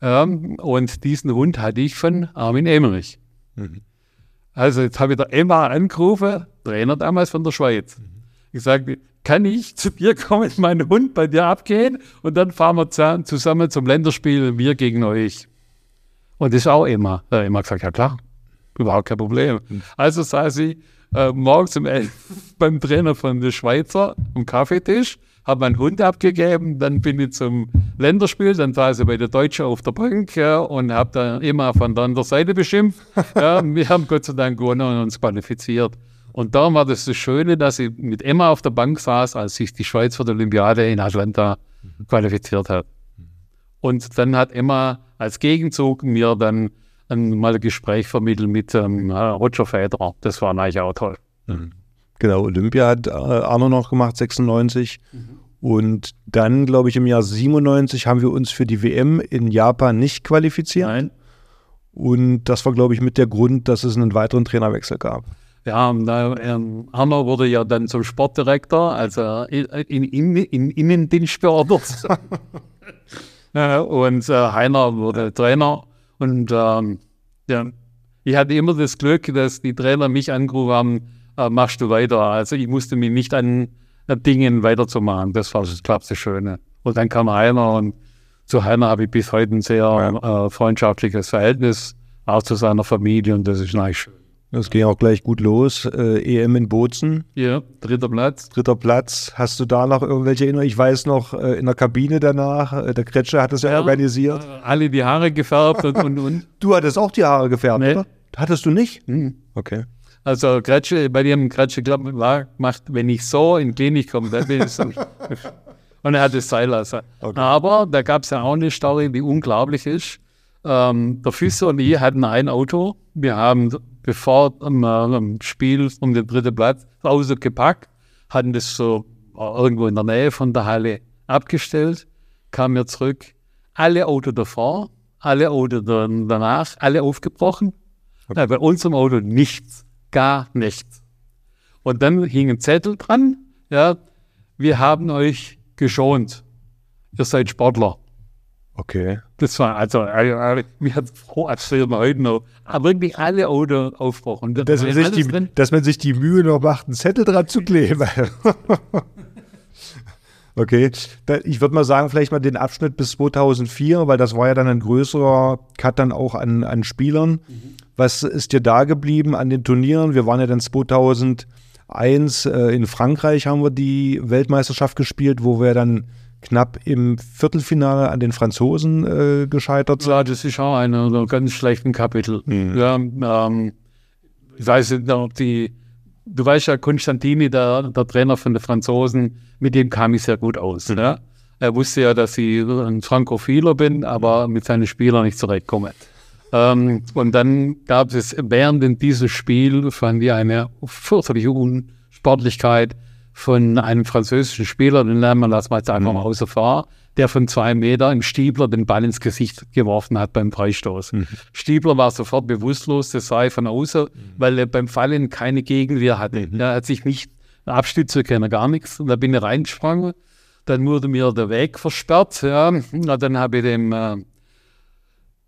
Ähm, und diesen Hund hatte ich von Armin Emmerich. Also jetzt habe ich der Emma angerufen, Trainer damals von der Schweiz. Ich sage, kann ich zu dir kommen, meinen Hund bei dir abgehen und dann fahren wir zusammen zum Länderspiel, wir gegen euch. Und das ist auch. Der Emma hat gesagt, ja klar, überhaupt kein Problem. Also saß ich äh, morgens um 11 beim Trainer von der Schweizer am Kaffeetisch, habe meinen Hund abgegeben, dann bin ich zum Länderspiel, dann saß ich bei der Deutschen auf der Bank ja, und habe dann immer von der anderen Seite beschimpft. Ja, wir haben Gott sei Dank gewonnen und uns qualifiziert. Und da war das das Schöne, dass ich mit Emma auf der Bank saß, als sich die Schweiz für die Olympiade in Atlanta qualifiziert hat. Und dann hat Emma als Gegenzug mir dann ein, mal ein Gespräch vermittelt mit ähm, Roger Federer. Das war eigentlich auch toll. Genau, Olympia hat äh, Arno noch gemacht, 96. Und dann, glaube ich, im Jahr 97 haben wir uns für die WM in Japan nicht qualifiziert. Nein. Und das war, glaube ich, mit der Grund, dass es einen weiteren Trainerwechsel gab. Ja, na, ähm, Arno wurde ja dann zum Sportdirektor, also in, in, in, in Innendienst beordert. Ja, und äh, Heiner wurde Trainer. Und ähm, ja, ich hatte immer das Glück, dass die Trainer mich angerufen haben, äh, machst du weiter. Also ich musste mich nicht an äh, Dingen weiterzumachen. Das war das, das Schöne. Und dann kam Heiner und zu Heiner habe ich bis heute ein sehr äh, freundschaftliches Verhältnis, auch zu seiner Familie und das ist eigentlich schön. Das ging auch gleich gut los. Äh, EM in Bozen, Ja, dritter Platz. dritter Platz. Hast du da noch irgendwelche Erinnerungen? Ich weiß noch, äh, in der Kabine danach, äh, der Kretscher hat es ja, Ja. organisiert. Alle die Haare gefärbt und, und, und. Du hattest auch die Haare gefärbt, Nee. oder? Hattest du nicht? Hm. Okay. Also Kretsche, bei dem Kretsche glaub, ich, macht, wenn ich so in die Klinik komme, dann bin ich so. und er hat das Seil lassen. Aber da gab es ja auch eine Story, die unglaublich ist. Ähm, der Füße und ich hatten ein Auto. Wir haben, bevor am, äh, am Spiel um den dritten Platz, das Auto gepackt, hatten das so äh, irgendwo in der Nähe von der Halle abgestellt, kamen wir zurück. Alle Auto davor, alle Auto danach, alle aufgebrochen. Ja, bei unserem Auto nichts, gar nichts. Und dann hing ein Zettel dran, ja, wir haben euch geschont. Ihr seid Sportler. Okay. Das war also, äh, äh, mir hat froh erzählt mir heute noch, aber wirklich alle Auto aufgebrochen. Da Dass man, sich die, drin. dass man sich die Mühe noch macht, einen Zettel dran zu kleben. okay. Ich würde mal sagen, vielleicht mal den Abschnitt bis 2004, weil das war ja dann ein größerer Cut dann auch an, an Spielern. Was ist dir da geblieben an den Turnieren? Wir waren ja dann 2001 äh, in Frankreich, haben wir die Weltmeisterschaft gespielt, wo wir dann knapp im Viertelfinale an den Franzosen äh, gescheitert sind. Ja, das ist auch einer der ganz schlechten Kapitel. Ja, ähm, ich weiß nicht, ob die, du weißt ja, Konstantini, der, der Trainer von den Franzosen, mit dem kam ich sehr gut aus. Ja? Er wusste ja, dass ich ein Frankophiler bin, aber mit seinen Spielern nicht zurechtkomme. Ähm, und dann gab es während diesem Spiel, fand ich eine fürchterliche Unsportlichkeit von einem französischen Spieler, den lernen wir das mal jetzt einfach mal außer Fahr, der von zwei Meter im Stiebler den Ball ins Gesicht geworfen hat beim Freistoß. Stiebler war sofort bewusstlos, das sah ich von außen, weil er beim Fallen keine Gegenwehr hatte. Er hat sich nicht abstützen können, gar nichts. Und da bin ich reingesprungen. Dann wurde mir der Weg versperrt. Ja. Na, dann habe ich dem äh,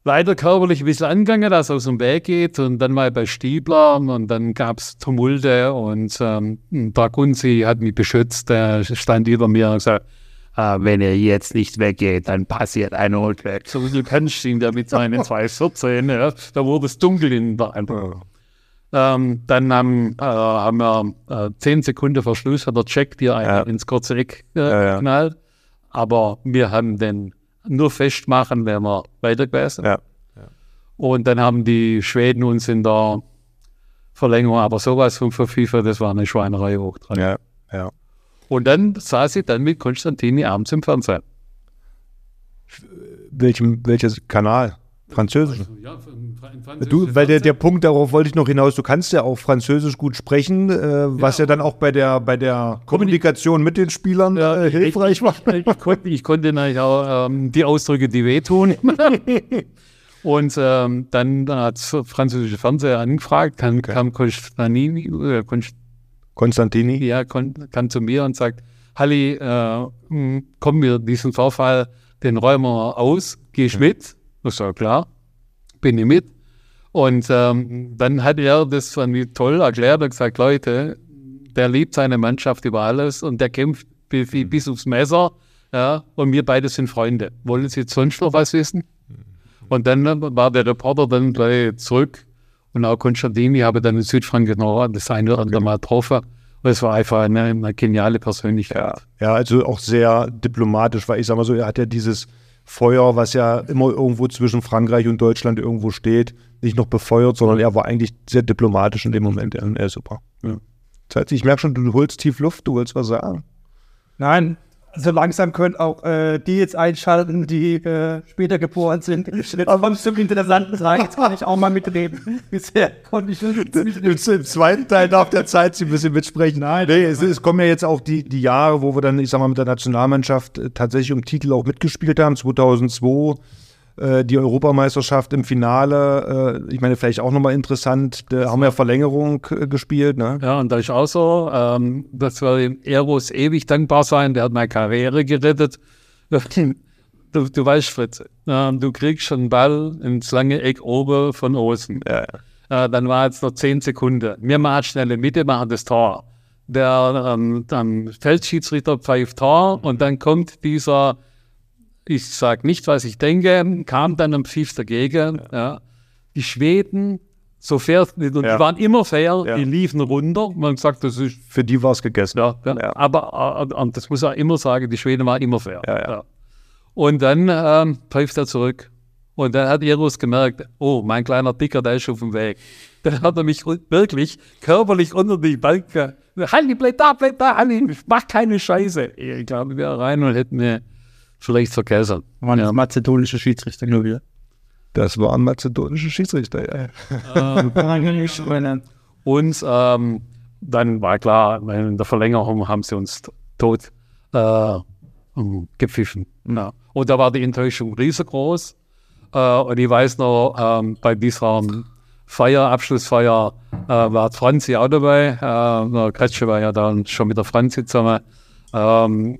leider körperlich ein bisschen angegangen, dass er aus dem Weg geht und dann mal bei Stiebler und dann gab es Tumulte und ähm, Dragunzi hat mich beschützt, der stand über mir und gesagt, ah, wenn er jetzt nicht weggeht, dann passiert ein Unglück. So du kannst ihn da mit seinen 214, ja, da wurde es dunkel in der Antwort. Ähm, dann haben, äh, haben wir äh, zehn Sekunden vor Schluss hat der Check dir einen Ja. ins kurze Eck äh, Ja, ja. geknallt. Aber wir haben den nur festmachen, wenn wir weiter gewesen. Ja. Und dann haben die Schweden uns in der Verlängerung, aber sowas von FIFA, das war eine Schweinerei hoch dran. Ja. Ja. Und dann saß ich dann mit Konstantini abends im Fernsehen. Welchem, welches Kanal? Französisch? Ja, Du, weil der, der Punkt, darauf wollte ich noch hinaus, du kannst ja auch Französisch gut sprechen, äh, was ja. dann auch bei der, bei der Kommunikation mit den Spielern äh, hilfreich war. Ich, ich, konnte, ich konnte natürlich auch ähm, die Ausdrücke, die wehtun. Und ähm, dann hat französische Fernseher angefragt, kam, okay. kam Konstantini, äh, Konstantini? Ja, kon, kam zu mir und sagt, Halli, äh, hm, komm mir diesen Vorfall, den räumen wir aus, gehst okay. mit? Ich sage, klar, bin ich mit. Und ähm, dann hat er das von mir toll erklärt und gesagt, Leute, der liebt seine Mannschaft über alles und der kämpft bis, bis aufs Messer. Ja, und wir beide sind Freunde. Wollen Sie jetzt sonst noch was wissen? Und dann war der Reporter dann gleich zurück und auch Konstantini habe dann in Südfrankreich noch das eine oder andere Mal getroffen. Und es war einfach eine, eine geniale Persönlichkeit. Ja. ja, also auch sehr diplomatisch, weil ich sage mal so, er hat ja dieses Feuer, was ja immer irgendwo zwischen Frankreich und Deutschland irgendwo steht, nicht noch befeuert, sondern er war eigentlich sehr diplomatisch in dem Moment. Er ist super. Ja. Ich merke schon, du holst tief Luft, du willst was sagen. Nein, so langsam können auch äh, die jetzt einschalten, die äh, später geboren sind. Jetzt kommt zum interessanten Teil. Jetzt kann ich auch mal mitreden. Bisher konnte ich nicht Im zweiten Teil darf der Zeit ein bisschen mitsprechen. Nein, nee, es, es, kommen ja jetzt auch die, die Jahre, wo wir dann, ich sag mal, mit der Nationalmannschaft äh, tatsächlich um Titel auch mitgespielt haben. 2002 äh, die Europameisterschaft im Finale, äh, ich meine, vielleicht auch nochmal interessant, da haben wir ja Verlängerung äh, gespielt. Ne? Ja, und da ist auch so, ähm, dass wir dem Eros ewig dankbar sein, der hat meine Karriere gerettet. Du, du weißt, Fritz, äh, du kriegst einen Ball ins lange Eck oben von außen. Ja. Äh, dann war jetzt noch zehn Sekunden. Wir machen schnell in Mitte, machen das Tor. Der ähm, Feldschiedsrichter pfeift Tor und dann kommt dieser ich sage nicht, was ich denke, kam dann am Pfiff dagegen. Ja. ja. Die Schweden, so fair, und ja. die waren immer fair, ja. die liefen runter. Man gesagt, das ist. Für die war es gegessen. Ja, aber äh, das muss er immer sagen, die Schweden waren immer fair. Und dann ähm, pfeift er zurück. Und dann hat Eros gemerkt, oh, mein kleiner Dicker, der ist auf dem Weg. Dann hat er mich wirklich körperlich unter die Bank. Halli, bleib da, bleib da, Halli, mach keine Scheiße. Ich glaube, wir rein und hätten mir vielleicht vergessen. Waren ja. das mazedonische Schiedsrichter, glaube ich. Das waren mazedonische Schiedsrichter, ja. ähm, und ähm, dann war klar, in der Verlängerung haben sie uns tot äh, gepfiffen. Ja. Und da war die Enttäuschung riesengroß. Äh, und ich weiß noch, ähm, bei dieser Feier, Abschlussfeier, äh, war Franzi auch dabei. Äh, der Kretsche war ja dann schon mit der Franzi zusammen. Ähm,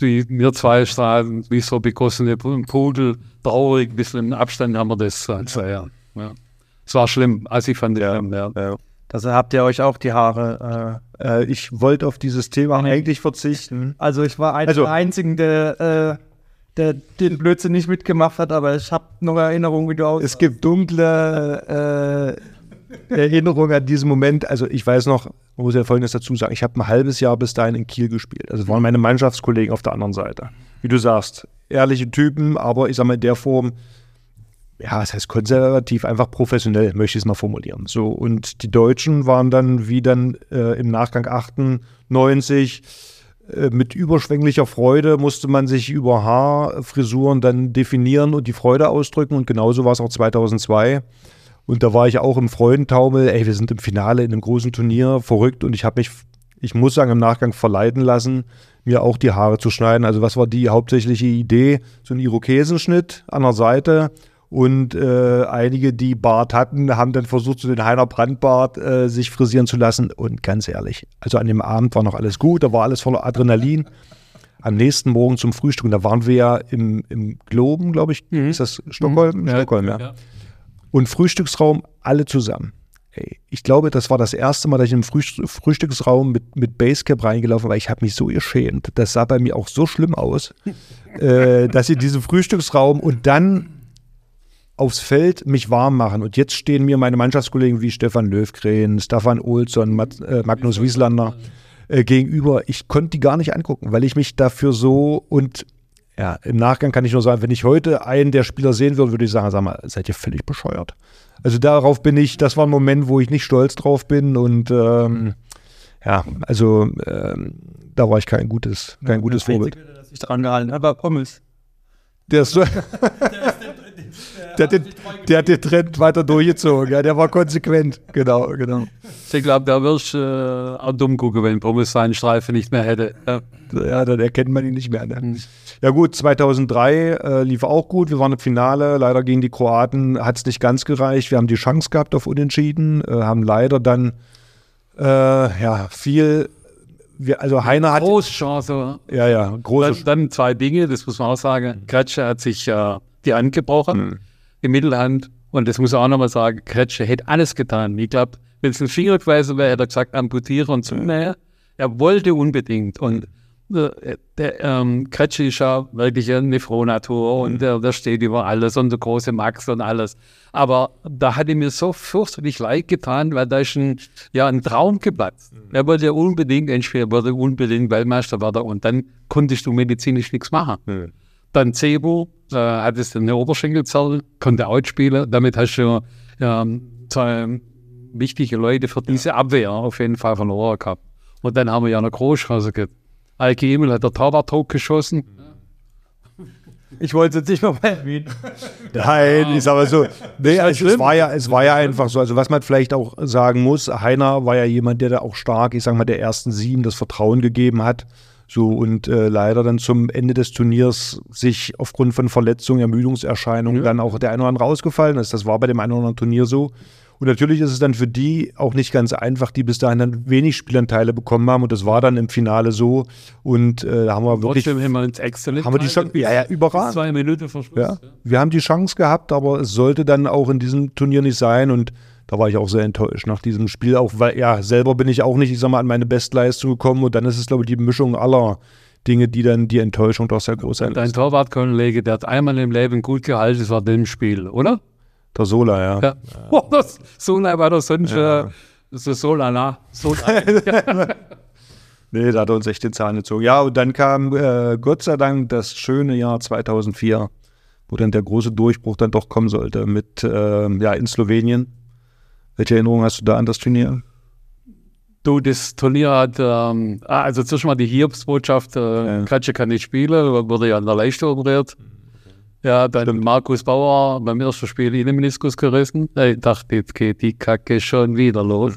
die, wir zwei strahlen wie so begossene Pudel, traurig, ein bisschen im Abstand haben wir das. Also, ja. ja. Es war schlimm, also ich fand ja, schlimm, ja. ja. Also habt ihr euch auch die Haare. Äh, äh, ich wollte auf dieses Thema eigentlich verzichten. Also ich war einer also, der Einzigen, der, äh, der den Blödsinn nicht mitgemacht hat, aber ich habe noch Erinnerungen, wie du aussahst. Es gibt dunkle äh, Erinnerung an diesen Moment. Also ich weiß noch, man muss ja Folgendes dazu sagen, ich habe ein halbes Jahr bis dahin in Kiel gespielt. Also waren meine Mannschaftskollegen auf der anderen Seite. Wie du sagst, ehrliche Typen, aber ich sage mal in der Form, ja, das heißt konservativ, einfach professionell, möchte ich es mal formulieren. So, und die Deutschen waren dann, wie dann äh, im Nachgang 98, äh, mit überschwänglicher Freude musste man sich über Haarfrisuren dann definieren und die Freude ausdrücken. Und genauso war es auch 2002. Und da war ich auch im Freudentaumel. Ey, wir sind im Finale in einem großen Turnier, verrückt. Und ich habe mich, ich muss sagen, im Nachgang verleiten lassen, mir auch die Haare zu schneiden. Also was war die hauptsächliche Idee? So ein Irokesenschnitt an der Seite. Und äh, einige, die Bart hatten, haben dann versucht, so den Heiner Brandbart äh, sich frisieren zu lassen. Und ganz ehrlich, also an dem Abend war noch alles gut, da war alles voller Adrenalin. Am nächsten Morgen zum Frühstück, da waren wir ja im, im Globen, glaube ich. Mhm. Ist das Stockholm? Mhm. Stockholm, ja. ja und Frühstücksraum alle zusammen. Ey, ich glaube, das war das erste Mal, dass ich im Frühstücksraum mit, mit Basecap reingelaufen war. Ich habe mich so geschämt. Das sah bei mir auch so schlimm aus, äh, dass ich diesen Frühstücksraum und dann aufs Feld mich warm machen. Und jetzt stehen mir meine Mannschaftskollegen wie Stefan Löwgren, Stefan Olsson, Mat, äh, Magnus Wieslander äh, gegenüber. Ich konnte die gar nicht angucken, weil ich mich dafür so und ja, im Nachgang kann ich nur sagen, wenn ich heute einen der Spieler sehen würde, würde ich sagen, sag mal, seid ihr völlig bescheuert. Also darauf bin ich, das war ein Moment, wo ich nicht stolz drauf bin und ähm, ja, also ähm, da war ich kein gutes, kein gutes Vorbild. Der sich dran gehalten, aber Pommes. Der ist so. der, hat den, der hat den Trend weiter durchgezogen. Ja, der war konsequent. Genau, genau. Ich glaube, da wirst du äh, auch dumm gucken, wenn Pommes seinen Streifen nicht mehr hätte. Ja. Ja, dann erkennt man ihn nicht mehr. Ne? Ja gut, 2003 äh, lief auch gut. Wir waren im Finale. Leider gegen die Kroaten hat es nicht ganz gereicht. Wir haben die Chance gehabt auf Unentschieden, äh, haben leider dann äh, ja viel. Wir, also Heiner hat Große Chance. ja ja große Dann, dann zwei Dinge, das muss man auch sagen. Kretsche hat sich äh, die Hand gebrochen, Mhm. die Mittelhand. Und das muss er auch nochmal sagen, Kretsche hätte alles getan. Ich glaube, wenn es ein Finger gewesen wäre, hätte er gesagt, amputiere und zunähe. Er wollte unbedingt. Und äh, der ähm, Kretsche ist ja wirklich eine Frohnatur und der, der steht über alles und der große Max und alles. Aber da hat ihm mir so fürchterlich leid getan, weil da ist ein, ja, ein Traum geplatzt. Er wollte unbedingt Endspiel, wollte unbedingt Weltmeister werden und dann konntest du medizinisch nichts machen. Dann Cebu, äh, hattest du eine Oberschenkelzelle, konnte outspielen. Damit hast du ähm, zwei wichtige Leute für diese Abwehr auf jeden Fall verloren gehabt. Und dann haben wir ja eine Großchance gehabt. Alki Emil hat der Torwart hochgeschossen. Ich wollte es jetzt nicht mal erwähnen. Nein, ist aber so. Nee, also es, war ja, es war ja einfach so. Also, was man vielleicht auch sagen muss, Heiner war ja jemand, der da auch stark, ich sag mal, der ersten sieben das Vertrauen gegeben hat. So und äh, leider dann zum Ende des Turniers sich aufgrund von Verletzungen, Ermüdungserscheinungen dann auch der eine oder andere rausgefallen ist. Das war bei dem einen oder anderen Turnier so. Und natürlich ist es dann für die auch nicht ganz einfach, die bis dahin dann wenig Spielanteile bekommen haben. Und das war dann im Finale so. Und äh, da haben wir wirklich. Trotzdem haben wir uns exzellent. Haben wir die Chance? Ja, ja, überragend. Zwei Minuten vor Schluss. Ja, wir haben die Chance gehabt, aber es sollte dann auch in diesem Turnier nicht sein und da war ich auch sehr enttäuscht nach diesem Spiel, auch weil, ja, selber bin ich auch nicht, ich sag mal, an meine Bestleistung gekommen und dann ist es, glaube ich, die Mischung aller Dinge, die dann die Enttäuschung doch sehr groß sein Dein. Torwartkollege, der hat einmal im Leben gut gehalten, das war dem Spiel, oder? Der Sola, ja. Ja. Oh, das, so lange war das sonst äh, so Solana. Solana. Nee, da hat er uns echt den Zahn gezogen. Ja, und dann kam äh, Gott sei Dank das schöne Jahr 2004, wo dann der große Durchbruch dann doch kommen sollte mit, äh, ja, in Slowenien. Welche Erinnerung hast du da an das Turnier? Du, das Turnier hat, ähm, ah, also zuerst mal die Hiobsbotschaft, äh, Ja. Katsche kann nicht spielen, wurde ja an der Leiste operiert. Ja, dann Markus Bauer beim ersten Spiel Innenmeniskus gerissen. Ich dachte, jetzt geht die Kacke schon wieder los.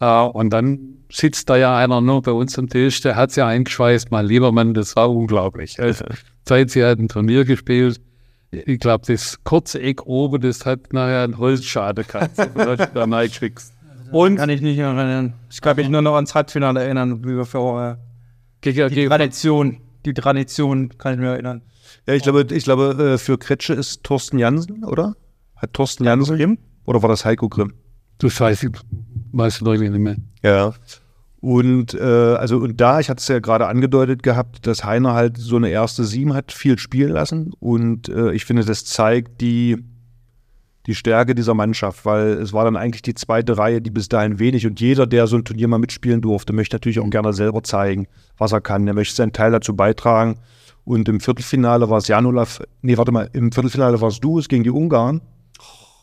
Äh, und dann sitzt da ja einer nur bei uns am Tisch, der hat ja eingeschweißt, mein lieber Mann, das war unglaublich. Also, Seit sie hat ein Turnier gespielt, ich glaube, das kurze Eck oben, das hat nachher einen Holzschaden gehabt. Das hat da reingeschwichst. Und Kann ich nicht erinnern. Ich kann mich nur noch ans Halbfinale erinnern, wie wir vor gegen, äh, die Tradition, die Tradition kann ich mir erinnern. Ja, ich glaube, ich glaube, äh, für Kretsche ist Thorsten Jansen, oder? Hat Thorsten Jansen? Grimm? Oder war das Heiko Grimm? Du weißt, ich weiß wirklich nicht mehr. Ja. Und äh, also und da, ich hatte es ja gerade angedeutet gehabt, dass Heiner halt so eine erste Sieben hat viel spielen lassen. Und äh, ich finde, das zeigt die, die Stärke dieser Mannschaft, weil es war dann eigentlich die zweite Reihe, die bis dahin wenig und jeder, der so ein Turnier mal mitspielen durfte, möchte natürlich auch gerne selber zeigen, was er kann. Er möchte seinen Teil dazu beitragen. Und im Viertelfinale war es Janulaf, nee, warte mal, im Viertelfinale warst du es gegen die Ungarn.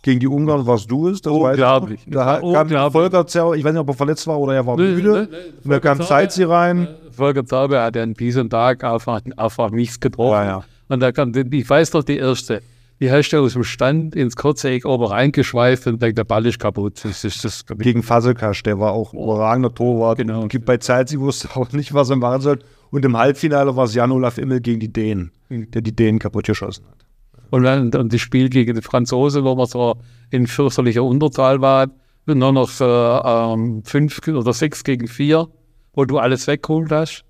Gegen die Ungarn warst du es, das weiß ich noch. Unglaublich. Da kam Unglaublich. Volker Zerr, ich weiß nicht, ob er verletzt war oder er war müde. nee. Und da kam Zeitzi rein. Volker Zauber hat an diesem Tag einfach, einfach nichts getroffen. Ja, ja. Und da kam, ich weiß noch, die erste, die hast du aus dem Stand ins kurze Eck oben reingeschweift und denkt, der Ball ist kaputt. Das ist das. Gegen Faselkasch, der war auch ein überragender Torwart. Genau. Bei Zeitzi wusste auch nicht, was er machen soll. Und im Halbfinale war es Jan-Olaf Immel gegen die Dänen, der die Dänen kaputt geschossen hat. Und dann und das Spiel gegen die Franzosen, wo man so in fürchterlicher Unterzahl war, nur noch äh, ähm, fünf oder sechs gegen vier, wo du alles weggeholt hast.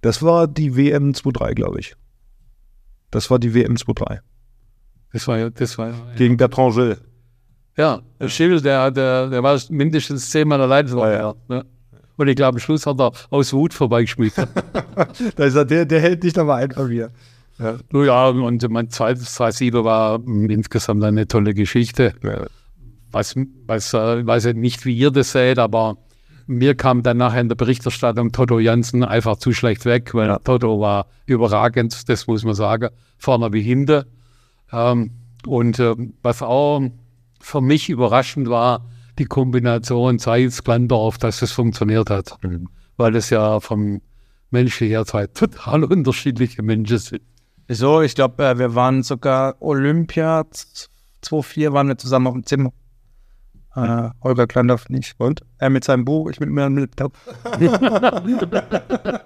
Das war die WM 2-3, glaube ich. Das war die WM 2-3. Das war ja, das war ja. Gegen Bertrand Gilles. Ja, der Schill, der, der, der war mindestens zehnmal allein. So Ja, ja. Ne? Und ich glaube, am Schluss hat er aus Wut vorbeigespielt. Da ist er, der, der hält nicht aber einfach wieder. Ja. Ja, und mein zweites 2-7 war insgesamt eine tolle Geschichte. Ja. Was, was, äh, weiß ich nicht, wie ihr das seht, aber mir kam dann nachher in der Berichterstattung Toto Jansen einfach zu schlecht weg, weil Toto war überragend, das muss man sagen, vorne wie hinten. Ähm, und äh, was auch für mich überraschend war, die Kombination Zeitz-Glandorf, dass es funktioniert hat. Weil es ja vom menschlichen her zwei total unterschiedliche Menschen sind. So, ich glaube, äh, wir waren sogar Olympia 2004 waren wir zusammen auf dem Zimmer. Äh, Holger Klandorf nicht. Und? Er mit seinem Buch, ich mit meinem Laptop.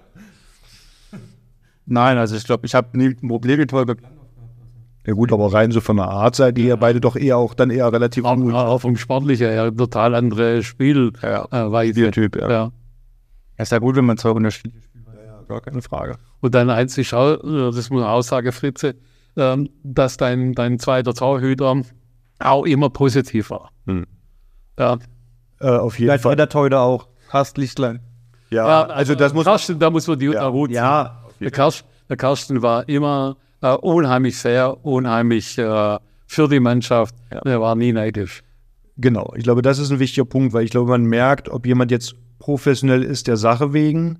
Nein, also ich glaube, ich habe nie ein Problem mit Holger Klandorf. Ja gut, aber rein so von der Art seid ihr beide doch eher auch dann eher relativ Auch, gut. auch vom Sportlichen her total andere Spiel. Ja, äh. Spieltyp, ja. ja. ist ja gut, wenn man zwei unterschiedliche. Gar keine Frage. Und dann eins ist auch, äh, das muss man auch sagen, Fritze, ähm, dass dein, dein zweiter Torhüter auch immer positiv war. Hm. Ja, Äh, auf jeden Vielleicht Fall. der heute auch. Karst Lichtlein. Ja, also das muss Karsten, da muss man die Ja. Hut. Ja, Der, Karsten, der Karsten war immer äh, unheimlich fair, unheimlich äh, für die Mannschaft. Er war nie neidisch. Genau, ich glaube, das ist ein wichtiger Punkt, weil ich glaube, man merkt, ob jemand jetzt professionell ist der Sache wegen,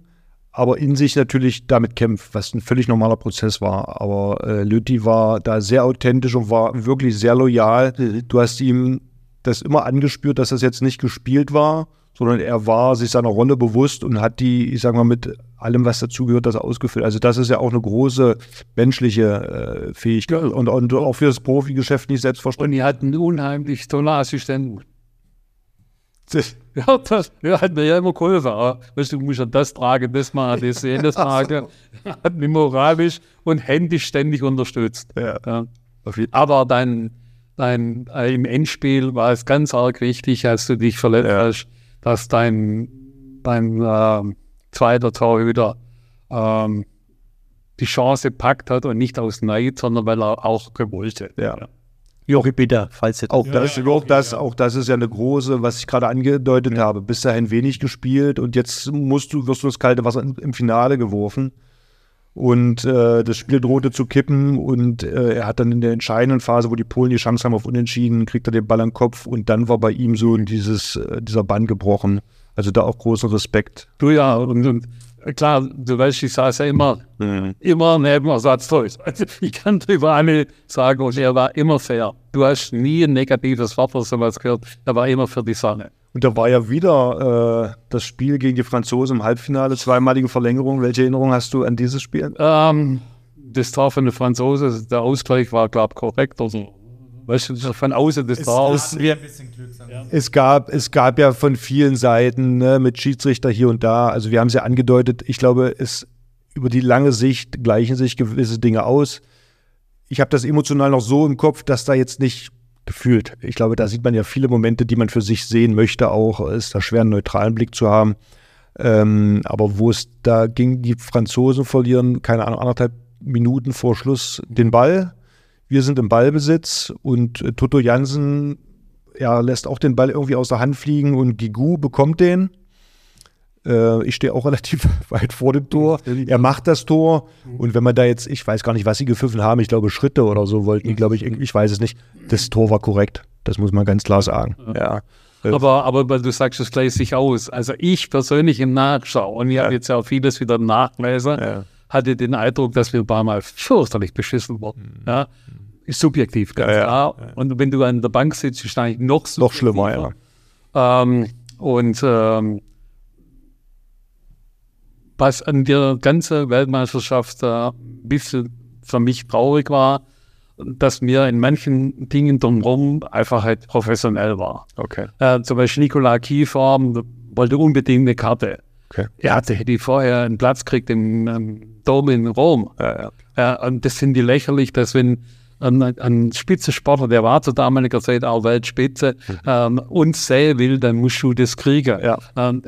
aber in sich natürlich damit kämpft, was ein völlig normaler Prozess war. Aber äh, Lütti war da sehr authentisch und war wirklich sehr loyal. Du hast ihm das immer angespürt, dass das jetzt nicht gespielt war, sondern er war sich seiner Rolle bewusst und hat die, ich sag mal, mit allem, was dazugehört, das ausgefüllt. Also das ist ja auch eine große menschliche äh, Fähigkeit und, und auch für das Profigeschäft nicht Und selbstverständlich. die hatten unheimlich tolle Assistenten. Ja, das ja, hat mir ja immer geholfen. Aber, Weißt du, musst ja das tragen, das machen, das sehen, das tragen. Hat mich moralisch und händisch ständig unterstützt. Ja. Ja. Aber dein, dein, äh, im Endspiel war es ganz arg wichtig, als du dich verletzt Ja. hast, dass dein, dein ähm, zweiter Torhüter ähm, die Chance packt hat und nicht aus Neid, sondern weil er auch gewollt hat. Ja. Jochi Bitter, falls ihr Auch, das, auch, das, auch das ist ja eine große, was ich gerade angedeutet habe. Bis dahin wenig gespielt und jetzt musst du, wirst du das kalte Wasser im, Finale geworfen. Und äh, das Spiel drohte zu kippen und äh, er hat dann in der entscheidenden Phase, wo die Polen die Chance haben auf Unentschieden, kriegt er den Ball an den Kopf und dann war bei ihm so dieses, äh, dieser Bann gebrochen. Also da auch großen Respekt. Du ja, und, und klar, du weißt, ich saß ja immer, immer neben Ersatzteus. Also ich kann drüber alle sagen, und er war immer fair. Du hast nie ein negatives Wort oder sowas gehört. Er war immer für die Sache. Und da war ja wieder äh, das Spiel gegen die Franzosen im Halbfinale, zweimalige Verlängerung. Welche Erinnerung hast du an dieses Spiel? Ähm, das Tor von den Franzosen, der Ausgleich war, glaube ich, korrekt. Also, weißt du, von außen das Tor. es, es, gab, es gab ja von vielen Seiten ne, mit Schiedsrichter hier und da, also wir haben es ja angedeutet, ich glaube, es über die lange Sicht gleichen sich gewisse Dinge aus. Ich habe das emotional noch so im Kopf, dass da jetzt nicht gefühlt. Ich glaube, da sieht man ja viele Momente, die man für sich sehen möchte, auch ist da schwer einen neutralen Blick zu haben. Ähm, aber wo es da ging, die Franzosen verlieren, keine Ahnung, anderthalb Minuten vor Schluss den Ball. Wir sind im Ballbesitz und äh, Toto Jansen ja, lässt auch den Ball irgendwie aus der Hand fliegen und Gigu bekommt den. Äh, ich stehe auch relativ weit vor dem Tor. Er macht das Tor. Und wenn man da jetzt, ich weiß gar nicht, was sie gepfiffen haben, ich glaube Schritte oder so wollten die, glaube ich, ich weiß es nicht. Das Tor war korrekt. Das muss man ganz klar sagen. Ja. Aber, aber weil du sagst, es gleicht sich aus. Also ich persönlich im Nachschau, und ich habe jetzt ja auch vieles wieder nachgelesen, Ja. Hatte den Eindruck, dass wir ein paar Mal fürchterlich beschissen wurden. Ja? Ist subjektiv, ganz Ja, ja. klar. Und wenn du an der Bank sitzt, ist eigentlich noch Noch schlimmer, ja. Ähm, und ähm, was an der ganzen Weltmeisterschaft äh, ein bisschen für mich traurig war, dass mir in manchen Dingen drumherum einfach halt professionell war. Okay. Äh, zum Beispiel Nikola Kiefer wollte unbedingt eine Karte. Okay. Er hatte hätte vorher einen Platz gekriegt im ähm, Dom in Rom. Ja, ja. Ja, und das finde ich lächerlich, dass wenn ein, ein Spitzensportler, der war zu damaliger Zeit auch Weltspitze, ähm, uns sehen will, dann musst du das kriegen. Ja. Ähm,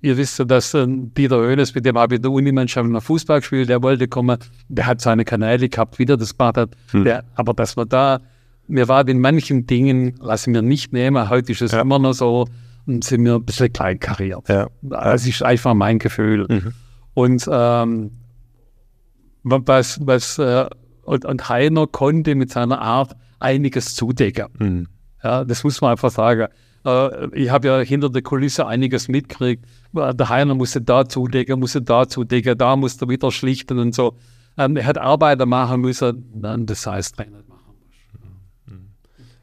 ihr wisst ja, dass äh, Dieter Hönes, mit dem habe ich in der Unimannschaft noch Fußball gespielt, der wollte kommen, der hat seine Kanäle gehabt, wie der das gemacht hat. Der, aber dass wir da, mir war in manchen Dingen, lasse ich mir nicht nehmen, heute ist es immer noch so, und sind mir ein bisschen kleinkariert. Ja. Das ist einfach mein Gefühl. Und ähm, was, was äh, und, und Heiner konnte mit seiner Art einiges zudecken. Ja, das muss man einfach sagen. Äh, ich habe ja hinter der Kulisse einiges mitgekriegt. Äh, Der Heiner musste da zudecken, musste da zudecken, da musste er wieder schlichten und so. Ähm, er hat Arbeiter machen müssen, dann das heißt Trainer machen.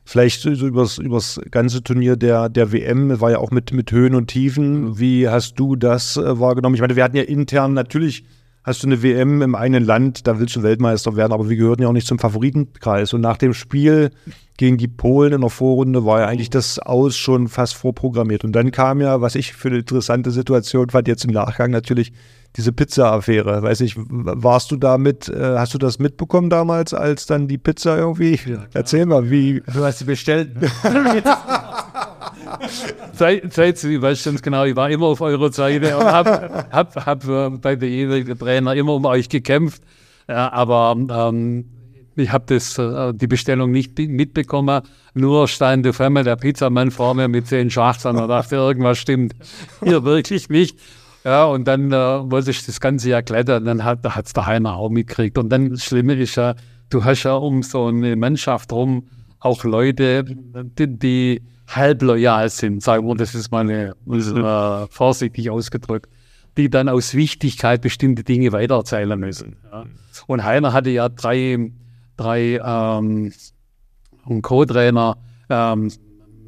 Vielleicht so übers, übers ganze Turnier der, der WM, war ja auch mit, mit Höhen und Tiefen. Wie hast du das äh, wahrgenommen? Ich meine, wir hatten ja intern natürlich, hast du eine WM im eigenen Land, da willst du Weltmeister werden, aber wir gehörten ja auch nicht zum Favoritenkreis. Und nach dem Spiel gegen die Polen in der Vorrunde war ja eigentlich das Aus schon fast vorprogrammiert. Und dann kam ja, was ich für eine interessante Situation fand, jetzt im Nachgang natürlich diese Pizza-Affäre. Weiß ich, warst du damit, äh, hast du das mitbekommen damals, als dann die Pizza irgendwie? Ja, Erzähl mal, wie. Du hast sie bestellt. Zeit, Zeit, ich weiß ganz genau, ich war immer auf eurer Seite und habe hab, hab äh, bei der jeweiligen Trainer immer um euch gekämpft. Aber ähm, ich habe äh, die Bestellung nicht mitbekommen. Nur stand auf einmal der Pizzamann vor mir mit zehn Schachteln und dachte, irgendwas stimmt hier wirklich nicht. Ja, und dann äh, wollte ich das Ganze ja klettern, dann hat es der Heiner auch mitgekriegt. Und dann das Schlimme ist ja, du hast ja um so eine Mannschaft rum auch Leute, die, die halb loyal sind, sagen wir, das ist mal eine, äh, vorsichtig ausgedrückt, die dann aus Wichtigkeit bestimmte Dinge weitererzählen müssen. Ja. Und Heiner hatte ja drei, drei ähm, Co-Trainer, ähm,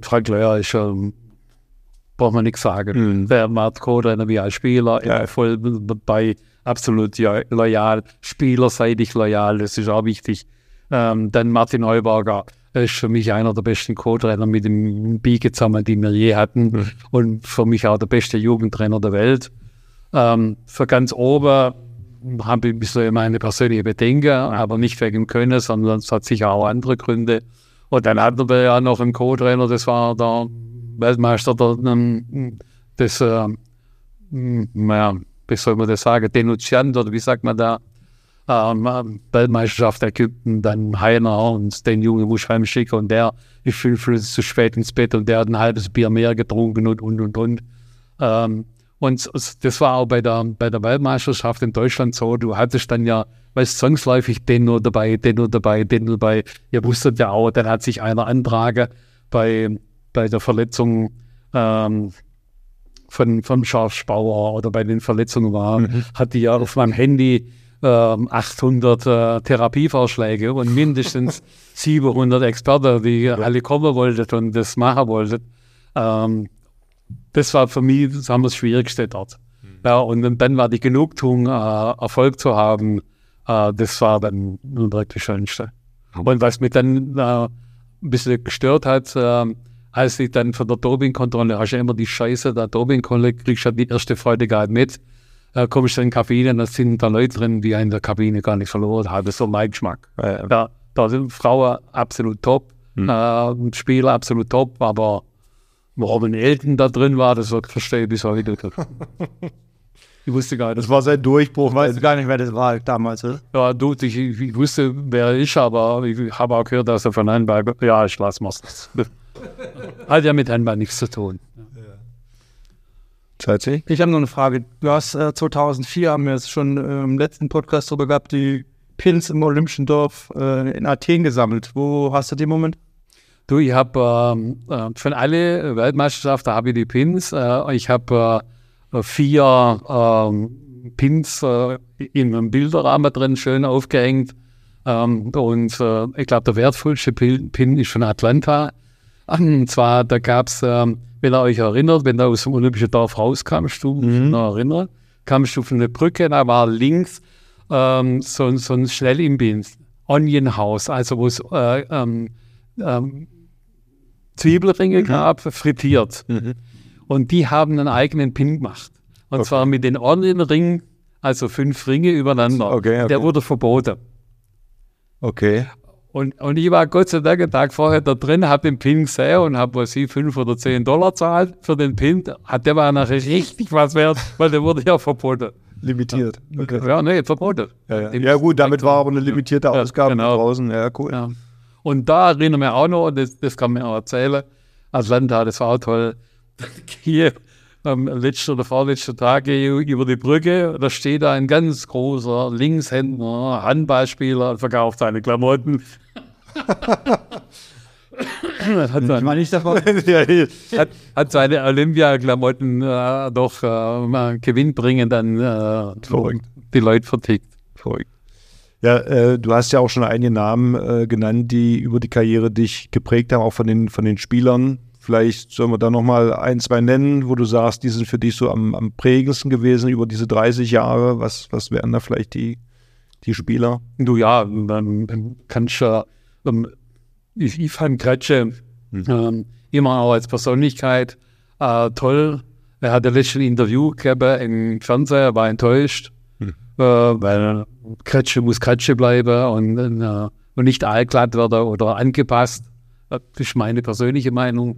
Frank Löhr ist schon braucht man nichts sagen. Mhm. Der Matt Co-Trainer wie als Spieler, ja. voll dabei, absolut loyal, spielerseitig loyal, das ist auch wichtig. Ähm, dann Martin Heuberger ist für mich einer der besten Co-Trainer mit dem Biege zusammen, die wir je hatten. Mhm. Und für mich auch der beste Jugendtrainer der Welt. Ähm, für ganz oben habe ich ein bisschen meine persönliche Bedenken, aber nicht wegen dem Können, sondern es hat sicher auch andere Gründe. Und dann hatten wir ja noch einen Co-Trainer, das war der Weltmeister ähm, des, äh, naja, wie soll man das sagen, Denunziant oder wie sagt man da, ähm, Weltmeisterschaft Ägypten, dann Heiner und den Jungen muss heimschicken und der ist fünf Minuten zu spät ins Bett und der hat ein halbes Bier mehr getrunken und und und und. Ähm, und das war auch bei der, bei der Weltmeisterschaft in Deutschland so. Du hattest dann ja, weißt zwangsläufig den nur dabei, den nur dabei, den nur dabei. Ihr wusstet ja auch, dann hat sich einer antragen bei, bei der Verletzung ähm, von, von Schafsbauer oder bei den Verletzungen war, mhm. hatte ja auf meinem Handy 800 ähm, äh, Therapievorschläge und mindestens 700 Experten, die ja. alle kommen wollten und das machen wollten. Ähm, das war für mich das, haben das Schwierigste dort. Mhm. Ja, und dann war die Genugtuung, äh, Erfolg zu haben, äh, das war dann wirklich das Schönste. Mhm. Und was mich dann äh, ein bisschen gestört hat, ähm, als ich dann von der Dopingkontrolle, hast du ja immer die Scheiße der Dopingkontrolle, kriegst du ja die erste Freude gar nicht mit äh, kommst du in die Kabine, da sind da Leute drin, die in der Kabine gar nicht verloren haben. Das ist so mein Geschmack. Ja, Da, da sind Frauen absolut top, hm. äh, Spieler absolut top, aber warum ein Elton da drin war, das verstehe ich bis heute. Ich wusste gar nicht. Das war sein Durchbruch. Weißt du gar nicht, wer das war damals, oder? Ja, du, ich, ich wusste, wer er ist, aber ich habe auch gehört, dass er von Handball. Ja, ich lasse mal. Hat ja mit Handball nichts zu tun. Tatsächlich? Ich habe noch eine Frage. Du hast äh, 2004, haben wir es schon äh, im letzten Podcast darüber gehabt, die Pins im Olympischen Dorf äh, in Athen gesammelt. Wo hast du den Moment? Du, ich habe ähm, äh, von alle Weltmeisterschaften habe ich die Pins. Äh, ich habe äh, vier ähm, Pins in einem Bilderrahmen drin, schön aufgehängt. Ähm, und ich glaube, der wertvollste Pin ist von Atlanta. Und zwar, da gab es ähm, wenn ihr euch erinnert, wenn du aus dem Olympischen Dorf rauskamst, du mhm. erinnern, kamst du von der Brücke, da war links ähm, so, so ein Schnellimbiss, Onion House, also wo es äh, ähm, ähm, Zwiebelringe mhm. gab, frittiert. Mhm. Und die haben einen eigenen Pin gemacht. Und okay. zwar mit den Onion-Ringen, also fünf Ringe übereinander. Okay, okay. Der wurde verboten. Okay. Und, und ich war Gott sei Dank einen Tag vorher da drin, habe den Pin gesehen und habe, was ich, fünf oder zehn Dollar zahlt für den Pin. Hat der war nachher richtig was wert, weil der wurde ja verboten. Limitiert. Okay. Ja, nee, verboten. Ja, ja. ja, gut, damit war aber eine limitierte Ausgabe genau. draußen. Ja, cool. Und da erinnere ich mich auch noch, das, das kann man auch erzählen, Atlanta, das war auch toll. am letzten oder vorletzten Tag über die Brücke, da steht da ein ganz großer Linkshänder, Handballspieler, verkauft seine Klamotten. hat, sein, nicht davon. hat, hat seine Olympia-Klamotten äh, doch äh, gewinnbringend dann äh, die Leute vertickt. Verrückt. Ja, äh, du hast ja auch schon einige Namen äh, genannt, die über die Karriere dich geprägt haben, auch von den, von den Spielern vielleicht sollen wir da nochmal ein, zwei nennen, wo du sagst, die sind für dich so am, am prägendsten gewesen über diese 30 Jahre. Was, was wären da vielleicht die, die Spieler? Du ja, dann kannst du, ähm, fand Kretsche ähm, immer auch als Persönlichkeit äh, toll. Er hat ja letztes ein Interview gegeben im Fernseher, war enttäuscht, äh, weil Kretsche muss Kretsche bleiben und, äh, und nicht allglatt werden oder angepasst. Das ist meine persönliche Meinung.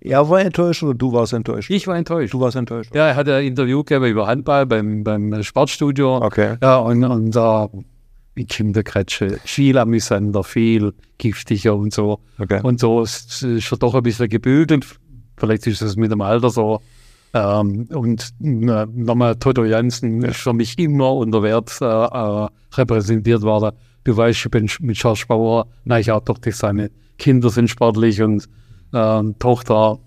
Er war enttäuscht oder du warst enttäuscht? Ich war enttäuscht. Du warst enttäuscht. Ja, er hat ein Interview gegeben über Handball beim, beim Sportstudio. Okay. Ja, und, und da, wie Kinderkretsche, viel amüsanter, viel giftiger und so. Okay. Und so ist ist er doch ein bisschen gebügelt. Vielleicht ist es mit dem Alter so. Ähm, und nochmal, Toto Jansen ist für mich immer unter Wert äh, äh, repräsentiert worden. Du weißt, ich bin mit George Bauer, nein, ich auch doch, dass seine Kinder sind sportlich und ähm, Tochter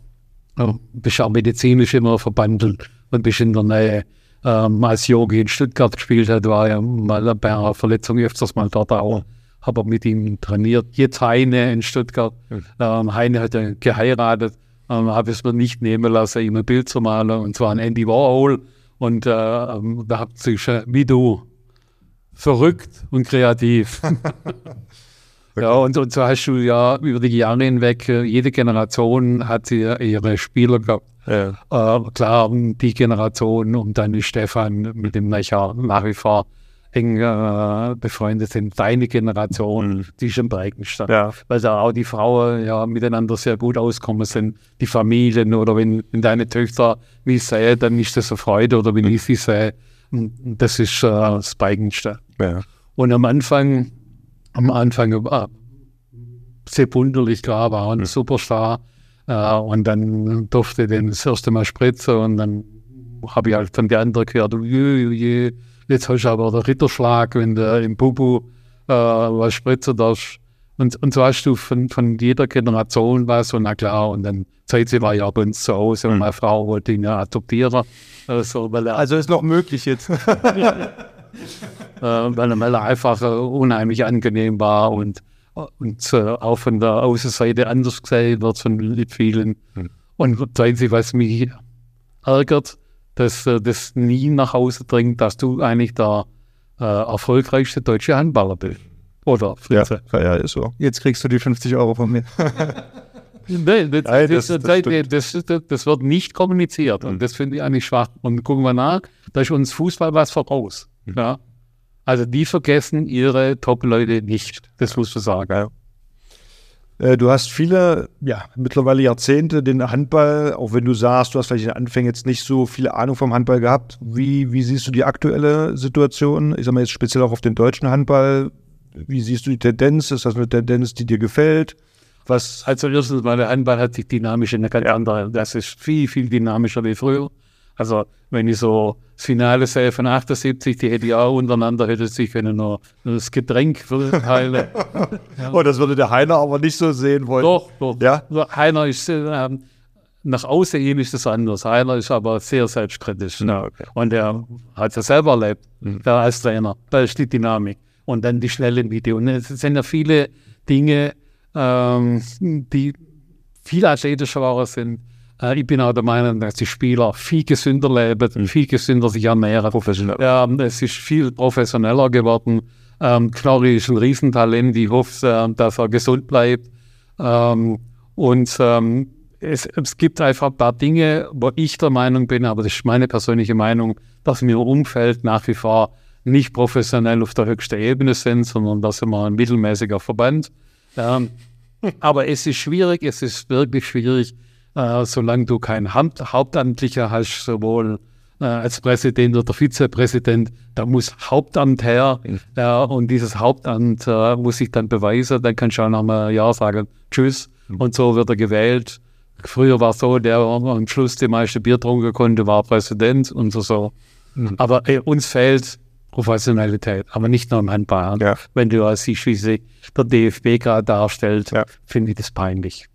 äh, bist auch medizinisch immer verbandelt und bist in der Nähe. Ähm, als Yogi in Stuttgart gespielt hat, war er mal bei einer Verletzung öfters mal dort auch. Habe mit ihm trainiert. Jetzt Heine in Stuttgart. Ähm, Heine hat ja geheiratet. Ähm, habe es mir nicht nehmen lassen, ihm ein Bild zu malen. Und zwar ein Andy Warhol. Und äh, ähm, da habt ihr schon, wie du, verrückt und kreativ. Ja, und, und so hast du ja über die Jahre hinweg, äh, jede Generation hat sie ihre Spieler gehabt. Ja. Äh, klar, die Generation um dann Stefan, mit dem ich ja nach wie vor eng äh, befreundet sind. Deine Generation, die ist am prägendsten. Ja. Weil da auch die Frauen ja miteinander sehr gut auskommen sind, die Familien oder wenn, wenn deine Töchter mich sehen, dann ist das eine Freude oder wenn ich sie sehe. Und Das ist äh, das Prägendste. Ja. Und am Anfang, am Anfang war sehr wunderlich, klar, war ein Superstar. Äh, und dann durfte ich den das erste Mal spritzen und dann habe ich halt von den anderen gehört, je, je, jetzt hast du aber den Ritterschlag, wenn du im Bubu äh, was spritzen darfst. Und, und so hast du von, von jeder Generation was und na klar, und dann Zeit sie war ja bei uns zu Hause und meine Frau wollte ihn ja adoptieren. Also, weil er Also ist noch möglich jetzt. äh, weil, er- weil er einfach äh, unheimlich angenehm war und, und äh, auch von der Außenseite anders gesehen wird von vielen. Und das Einzige, was mich ärgert, dass äh, das nie nach Hause dringt, dass du eigentlich der äh, erfolgreichste deutsche Handballer bist. Oder Ja, Fritze. ja, ist so. Jetzt kriegst du die 50 Euro von mir. Nee, das, Nein, das, das- das, das das, das, das wird nicht kommuniziert und das finde ich eigentlich schwach. Und gucken wir nach, da ist uns Fußball was voraus. Ja? Also die vergessen ihre Top-Leute nicht, das musst du sagen. Äh, Du hast viele, ja, mittlerweile Jahrzehnte den Handball, auch wenn du sagst, du hast vielleicht in den Anfängen jetzt nicht so viel Ahnung vom Handball gehabt. Wie, wie siehst du die aktuelle Situation? Ich sag mal jetzt speziell auch auf den deutschen Handball. Wie siehst du die Tendenz? Ist das eine Tendenz, die dir gefällt? Was, Also erstens mal, der Handball hat sich dynamisch in eine ganz andere, das ist viel, viel dynamischer wie früher. Also wenn ich so das Finale sehe von 78, die hätte ich auch untereinander, hätte sich können noch das Getränk verteilen. oh, das würde der Heiner aber nicht so sehen wollen. Doch, doch. Ja? Heiner ist, äh, ähm, nach außen hin ist es anders. Heiner ist aber sehr selbstkritisch. Na, okay. Und er hat es selber erlebt, der als Trainer. Da ist die Dynamik. Und dann die schnellen Video. Und es sind ja viele Dinge, ähm, die viel athletischer waren sind. Äh, ich bin auch der Meinung, dass die Spieler viel gesünder leben, viel gesünder sich ernähren. Professionell. Ja, es ist viel professioneller geworden. Ähm, Knorri ist ein Riesentalent. Ich hoffe, äh, dass er gesund bleibt. Ähm, und ähm, es, es gibt einfach ein paar Dinge, wo ich der Meinung bin, aber das ist meine persönliche Meinung, dass mir im Umfeld nach wie vor nicht professionell auf der höchsten Ebene sind, sondern dass immer ein mittelmäßiger Verband. Ähm, aber es ist schwierig, es ist wirklich schwierig, äh, solange du Haupt Hauptamtlicher hast, sowohl äh, als Präsident oder Vizepräsident, da muss Hauptamt her ja, und dieses Hauptamt äh, muss sich dann beweisen, dann kannst du auch nach einem Jahr sagen, tschüss und so wird er gewählt. Früher war es so, der am Schluss die meiste Bier trinken konnte, war Präsident und so. so. Aber äh, uns fehlt Professionalität, aber nicht nur im Handball. Ja. Wenn du ja siehst, wie sich der DFB gerade darstellt, Ja. finde ich das peinlich.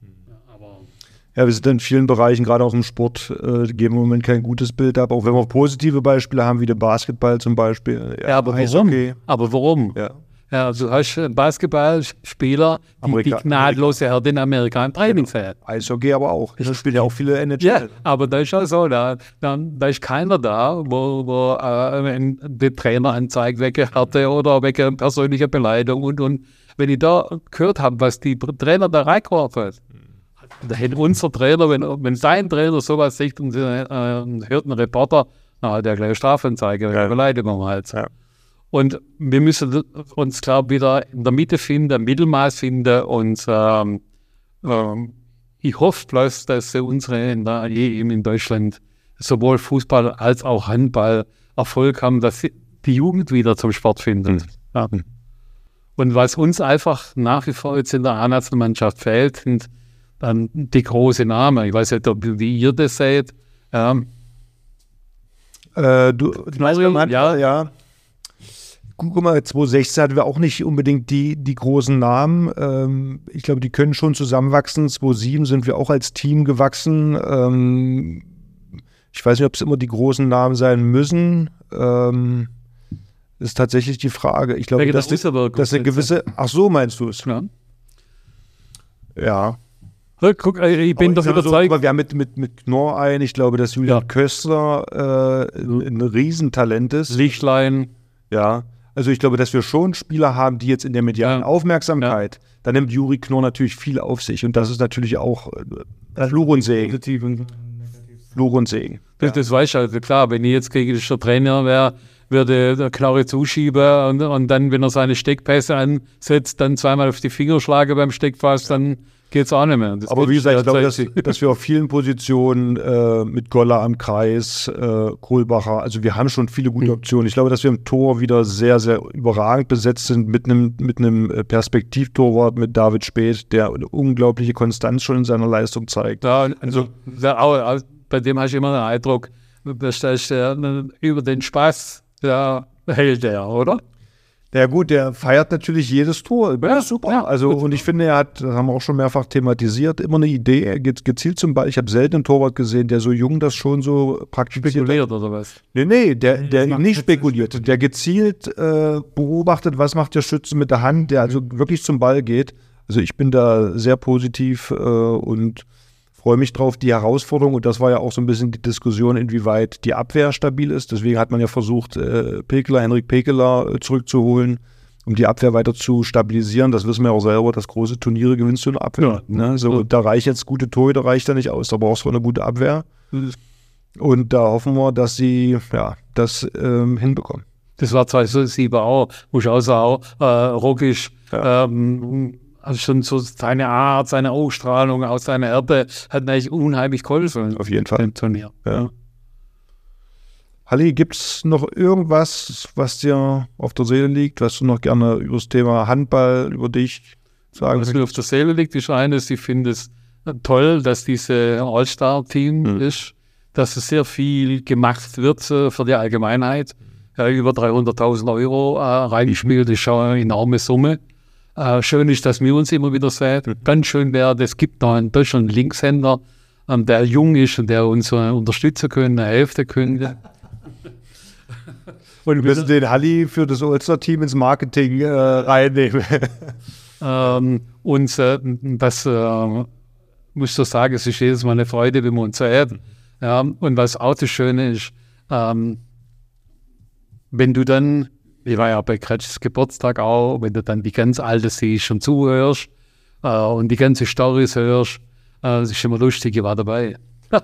Ja, wir sind in vielen Bereichen, gerade auch im Sport, äh, geben im Moment kein gutes Bild ab. Auch wenn wir positive Beispiele haben, wie den Basketball zum Beispiel. Ja, aber warum? Eishockey. Aber warum? Ja. Ja, also du hast einen Basketballspieler, die, die Amerika- gnadenlose Härte in Amerika im Training sehen. Eishockey aber auch. Das spielen ja auch viele NHL. Ja, aber da ist auch so, da, da, da ist keiner da, wo, wo äh, wenn der Trainer anzeigt, wegen Härte oder wegen persönlicher Beleidigung und, und wenn ich da gehört habe, was die Trainer da reingeworfen hat, da hätte unser Trainer, wenn, wenn sein Trainer sowas sieht und äh, hört ein Reporter, na, hat er gleich Strafanzeige, Ja. Beleidigung halt. Ja. Und wir müssen uns, glaube ich, wieder in der Mitte finden, Mittelmaß finden und ähm, ähm, ich hoffe bloß, dass unsere in der EM in Deutschland sowohl Fußball als auch Handball Erfolg haben, dass die Jugend wieder zum Sport findet. Ja. Und was uns einfach nach wie vor jetzt in der A-Nationalmannschaft fehlt, sind dann die großen Namen. Ich weiß nicht, ob wie ihr das seht. Ähm, Äh, du, Mario, Handball, ja. ja. Guck mal, 2016 hatten wir auch nicht unbedingt die, die großen Namen. Ähm, ich glaube, die können schon zusammenwachsen. 2007 sind wir auch als Team gewachsen. Ähm, ich weiß nicht, ob es immer die großen Namen sein müssen. Ähm, ist tatsächlich die Frage. Ich glaube, der dass, die, Russewirkung dass eine gewisse. Ach so, meinst du es? ja. Ja. Ja, Guck, ich bin doch mal so, überzeugt. aber wir haben mit, mit, mit Knorr ein. Ich glaube, dass Julian Ja. Köstler äh, ein, Riesentalent ist. Lichtlein, Ja, also ich glaube, dass wir schon Spieler haben, die jetzt in der medialen Ja. Aufmerksamkeit, da nimmt Juri Knorr natürlich viel auf sich und das ist natürlich auch äh, Fluch und Segen. Fluch und Segen. Das, das weiß ich also klar, wenn ich jetzt gegnerischer Trainer wäre, würde der Knarre zuschieben und, und dann, wenn er seine Steckpässe ansetzt, dann zweimal auf die Finger schlagen beim Steckpass, dann geht es auch nicht mehr. Das Aber wie gesagt, ich glaube, dass, dass wir auf vielen Positionen äh, mit Goller am Kreis, äh, Kohlbacher, also wir haben schon viele gute Optionen. Ich glaube, dass wir im Tor wieder sehr, sehr überragend besetzt sind mit einem mit einem äh, Perspektivtorwart, mit David Speth, der eine unglaubliche Konstanz schon in seiner Leistung zeigt. Da, also, auch, auch, bei dem hast du immer den Eindruck, dass das, äh, über den Spaß, da hält er, oder? Ja gut, der feiert natürlich jedes Tor. Ja, super. ja. also und ich finde, er hat, das haben wir auch schon mehrfach thematisiert, immer eine Idee. Er geht gezielt zum Ball. Ich habe selten einen Torwart gesehen, der so jung das schon so praktiziert. hat. Spekuliert oder was? Nee, nee, der, der nicht spekuliert, der gezielt äh, beobachtet, was macht der Schütze mit der Hand, der also wirklich zum Ball geht. Also ich bin da sehr positiv äh, und freue mich drauf, die Herausforderung. Und das war ja auch so ein bisschen die Diskussion, inwieweit die Abwehr stabil ist. Deswegen hat man ja versucht, äh, Pekeler, Henrik Pekeler äh, zurückzuholen, um die Abwehr weiter zu stabilisieren. Das wissen wir auch selber, dass große Turniere gewinnst du eine Abwehr. Ne? So, Ja. Da reicht jetzt gute Torhüter, reicht da nicht aus. Da brauchst du eine gute Abwehr. Und da hoffen wir, dass sie ja, das ähm, hinbekommen. Das war 2007 auch, muss ich auch sagen, äh, Rockisch, ähm, also schon so seine Art, seine Ausstrahlung, aus seiner Erde, hat eigentlich unheimlich geholfen. Auf jeden Fall. Im Turnier. Ja. Halli, gibt es noch irgendwas, was dir auf der Seele liegt, was du noch gerne über das Thema Handball, über dich sagen Was mir auf der Seele liegt, ist eines, ich finde es toll, dass diese All-Star-Team Mhm. ist, dass es sehr viel gemacht wird äh, für die Allgemeinheit. Ja, über 300.000 Euro äh, reingespielt, ist schon eine enorme Summe. Äh, schön ist, dass wir uns immer wieder sehen. Ganz schön wäre, es gibt noch einen Linkshänder, ähm, der jung ist und der uns äh, unterstützen könnte, helfen könnte. Und wir müssen den Halli für das Ulster-Team ins Marketing äh, reinnehmen. Ähm, und äh, das äh, muss ich so sagen, es ist jedes Mal eine Freude, wenn wir uns sehen. Ja, und was auch das Schöne ist, ähm, wenn du dann, ich war ja bei Kretschs Geburtstag auch, wenn du dann die ganz Alte siehst und zuhörst äh, und die ganze Storys hörst, äh, das ist immer lustig, ich war dabei.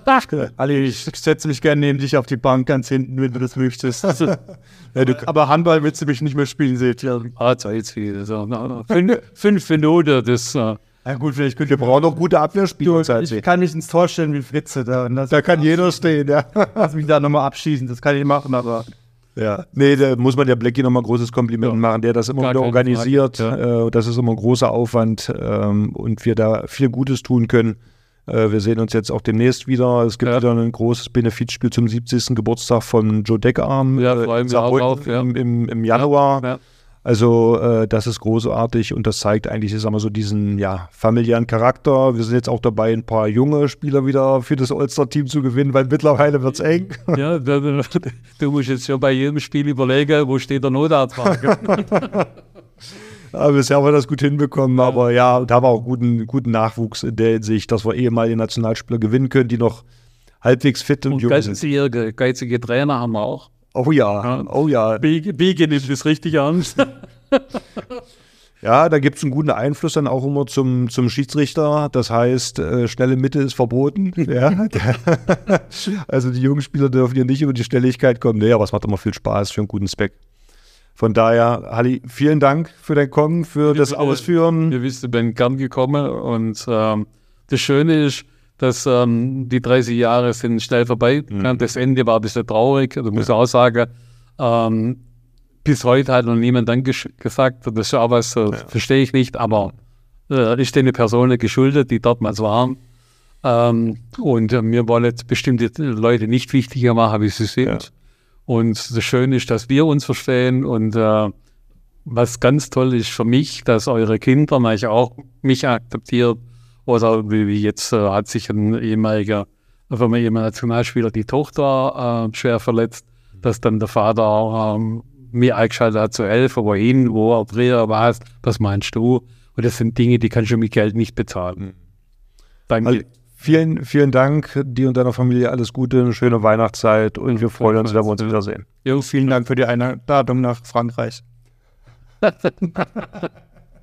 Ali, ich setze mich gerne neben dich auf die Bank ganz hinten, wenn du das möchtest. ja, du, Aber Handball willst du mich nicht mehr spielen sehen. Ja, ah, Zeit wieder. So, na, fünf, fünf Minuten, das äh, ja gut, vielleicht könnt wir ihr brauchen noch gute Abwehrspieler. Ich kann mich ins Tor stellen wie Fritze da. Da kann jeder stehen, ja. Lass mich da nochmal abschießen, das kann ich machen, aber Ja, nee, da muss man der Blackie nochmal ein großes Kompliment Ja. machen, der das immer Gar wieder organisiert. Frage, Äh, das ist immer ein großer Aufwand ähm, und wir da viel Gutes tun können. Äh, wir sehen uns jetzt auch demnächst wieder. Es gibt Ja. wieder ein großes Benefizspiel zum 70. Geburtstag von Joe Deckarm Ja, äh, freuen wir auch ja. im, im, im Januar. Also äh, das ist großartig und das zeigt eigentlich, ich sag mal so, diesen ja, familiären Charakter. Wir sind jetzt auch dabei, ein paar junge Spieler wieder für das All-Star-Team zu gewinnen, weil mittlerweile wird es eng. Ja, du, du musst jetzt schon bei jedem Spiel überlegen, wo steht der Notarztwagen. Aber bisher haben wir das gut hinbekommen. Aber ja, da war auch guten, guten Nachwuchs in der Hinsicht, dass wir ehemalige Nationalspieler gewinnen können, die noch halbwegs fit und, Und jung sind. geizige, geizige Trainer haben wir auch. Oh ja, oh ja. Biege nimmt das richtig ernst. Ja, da gibt es einen guten Einfluss dann auch immer zum, zum Schiedsrichter. Das heißt, äh, schnelle Mitte ist verboten. ja. also die jungen Spieler dürfen hier nicht über die Schnelligkeit kommen. Nee, aber es macht immer viel Spaß für einen guten Speck. Von daher, Halli, vielen Dank für dein Kommen, für das bitte. Ausführen. Wir wissen, ich bin gern gekommen und ähm, das Schöne ist, dass ähm, die 30 Jahre sind schnell vorbei. Ja, das Ende war ein bisschen traurig. Also muss ich auch sagen, ähm, bis heute hat noch niemand sch- gesagt. Das ist auch was, äh, verstehe ich nicht, aber äh, ist den Personen geschuldet, die dortmals waren. Ähm, und äh, wir wollen jetzt bestimmte Leute nicht wichtiger machen, wie sie sind. Und das Schöne ist, dass wir uns verstehen und äh, was ganz toll ist für mich, dass eure Kinder mich auch mich akzeptiert. Oder wie, wie jetzt äh, hat sich ein ehemaliger, von mir ehemaliger Nationalspieler die Tochter äh, schwer verletzt, dass dann der Vater ähm, mir eingeschaltet hat zu helfen, wohin, wo er früher was, was meinst du? Und das sind Dinge, die kannst du mit Geld nicht bezahlen. Danke. Halli, vielen, vielen Dank. Dir und deiner Familie alles Gute, eine schöne Weihnachtszeit und wir freuen uns, wenn wir uns wiedersehen. Jo, vielen Dank für die Einladung nach Frankreich.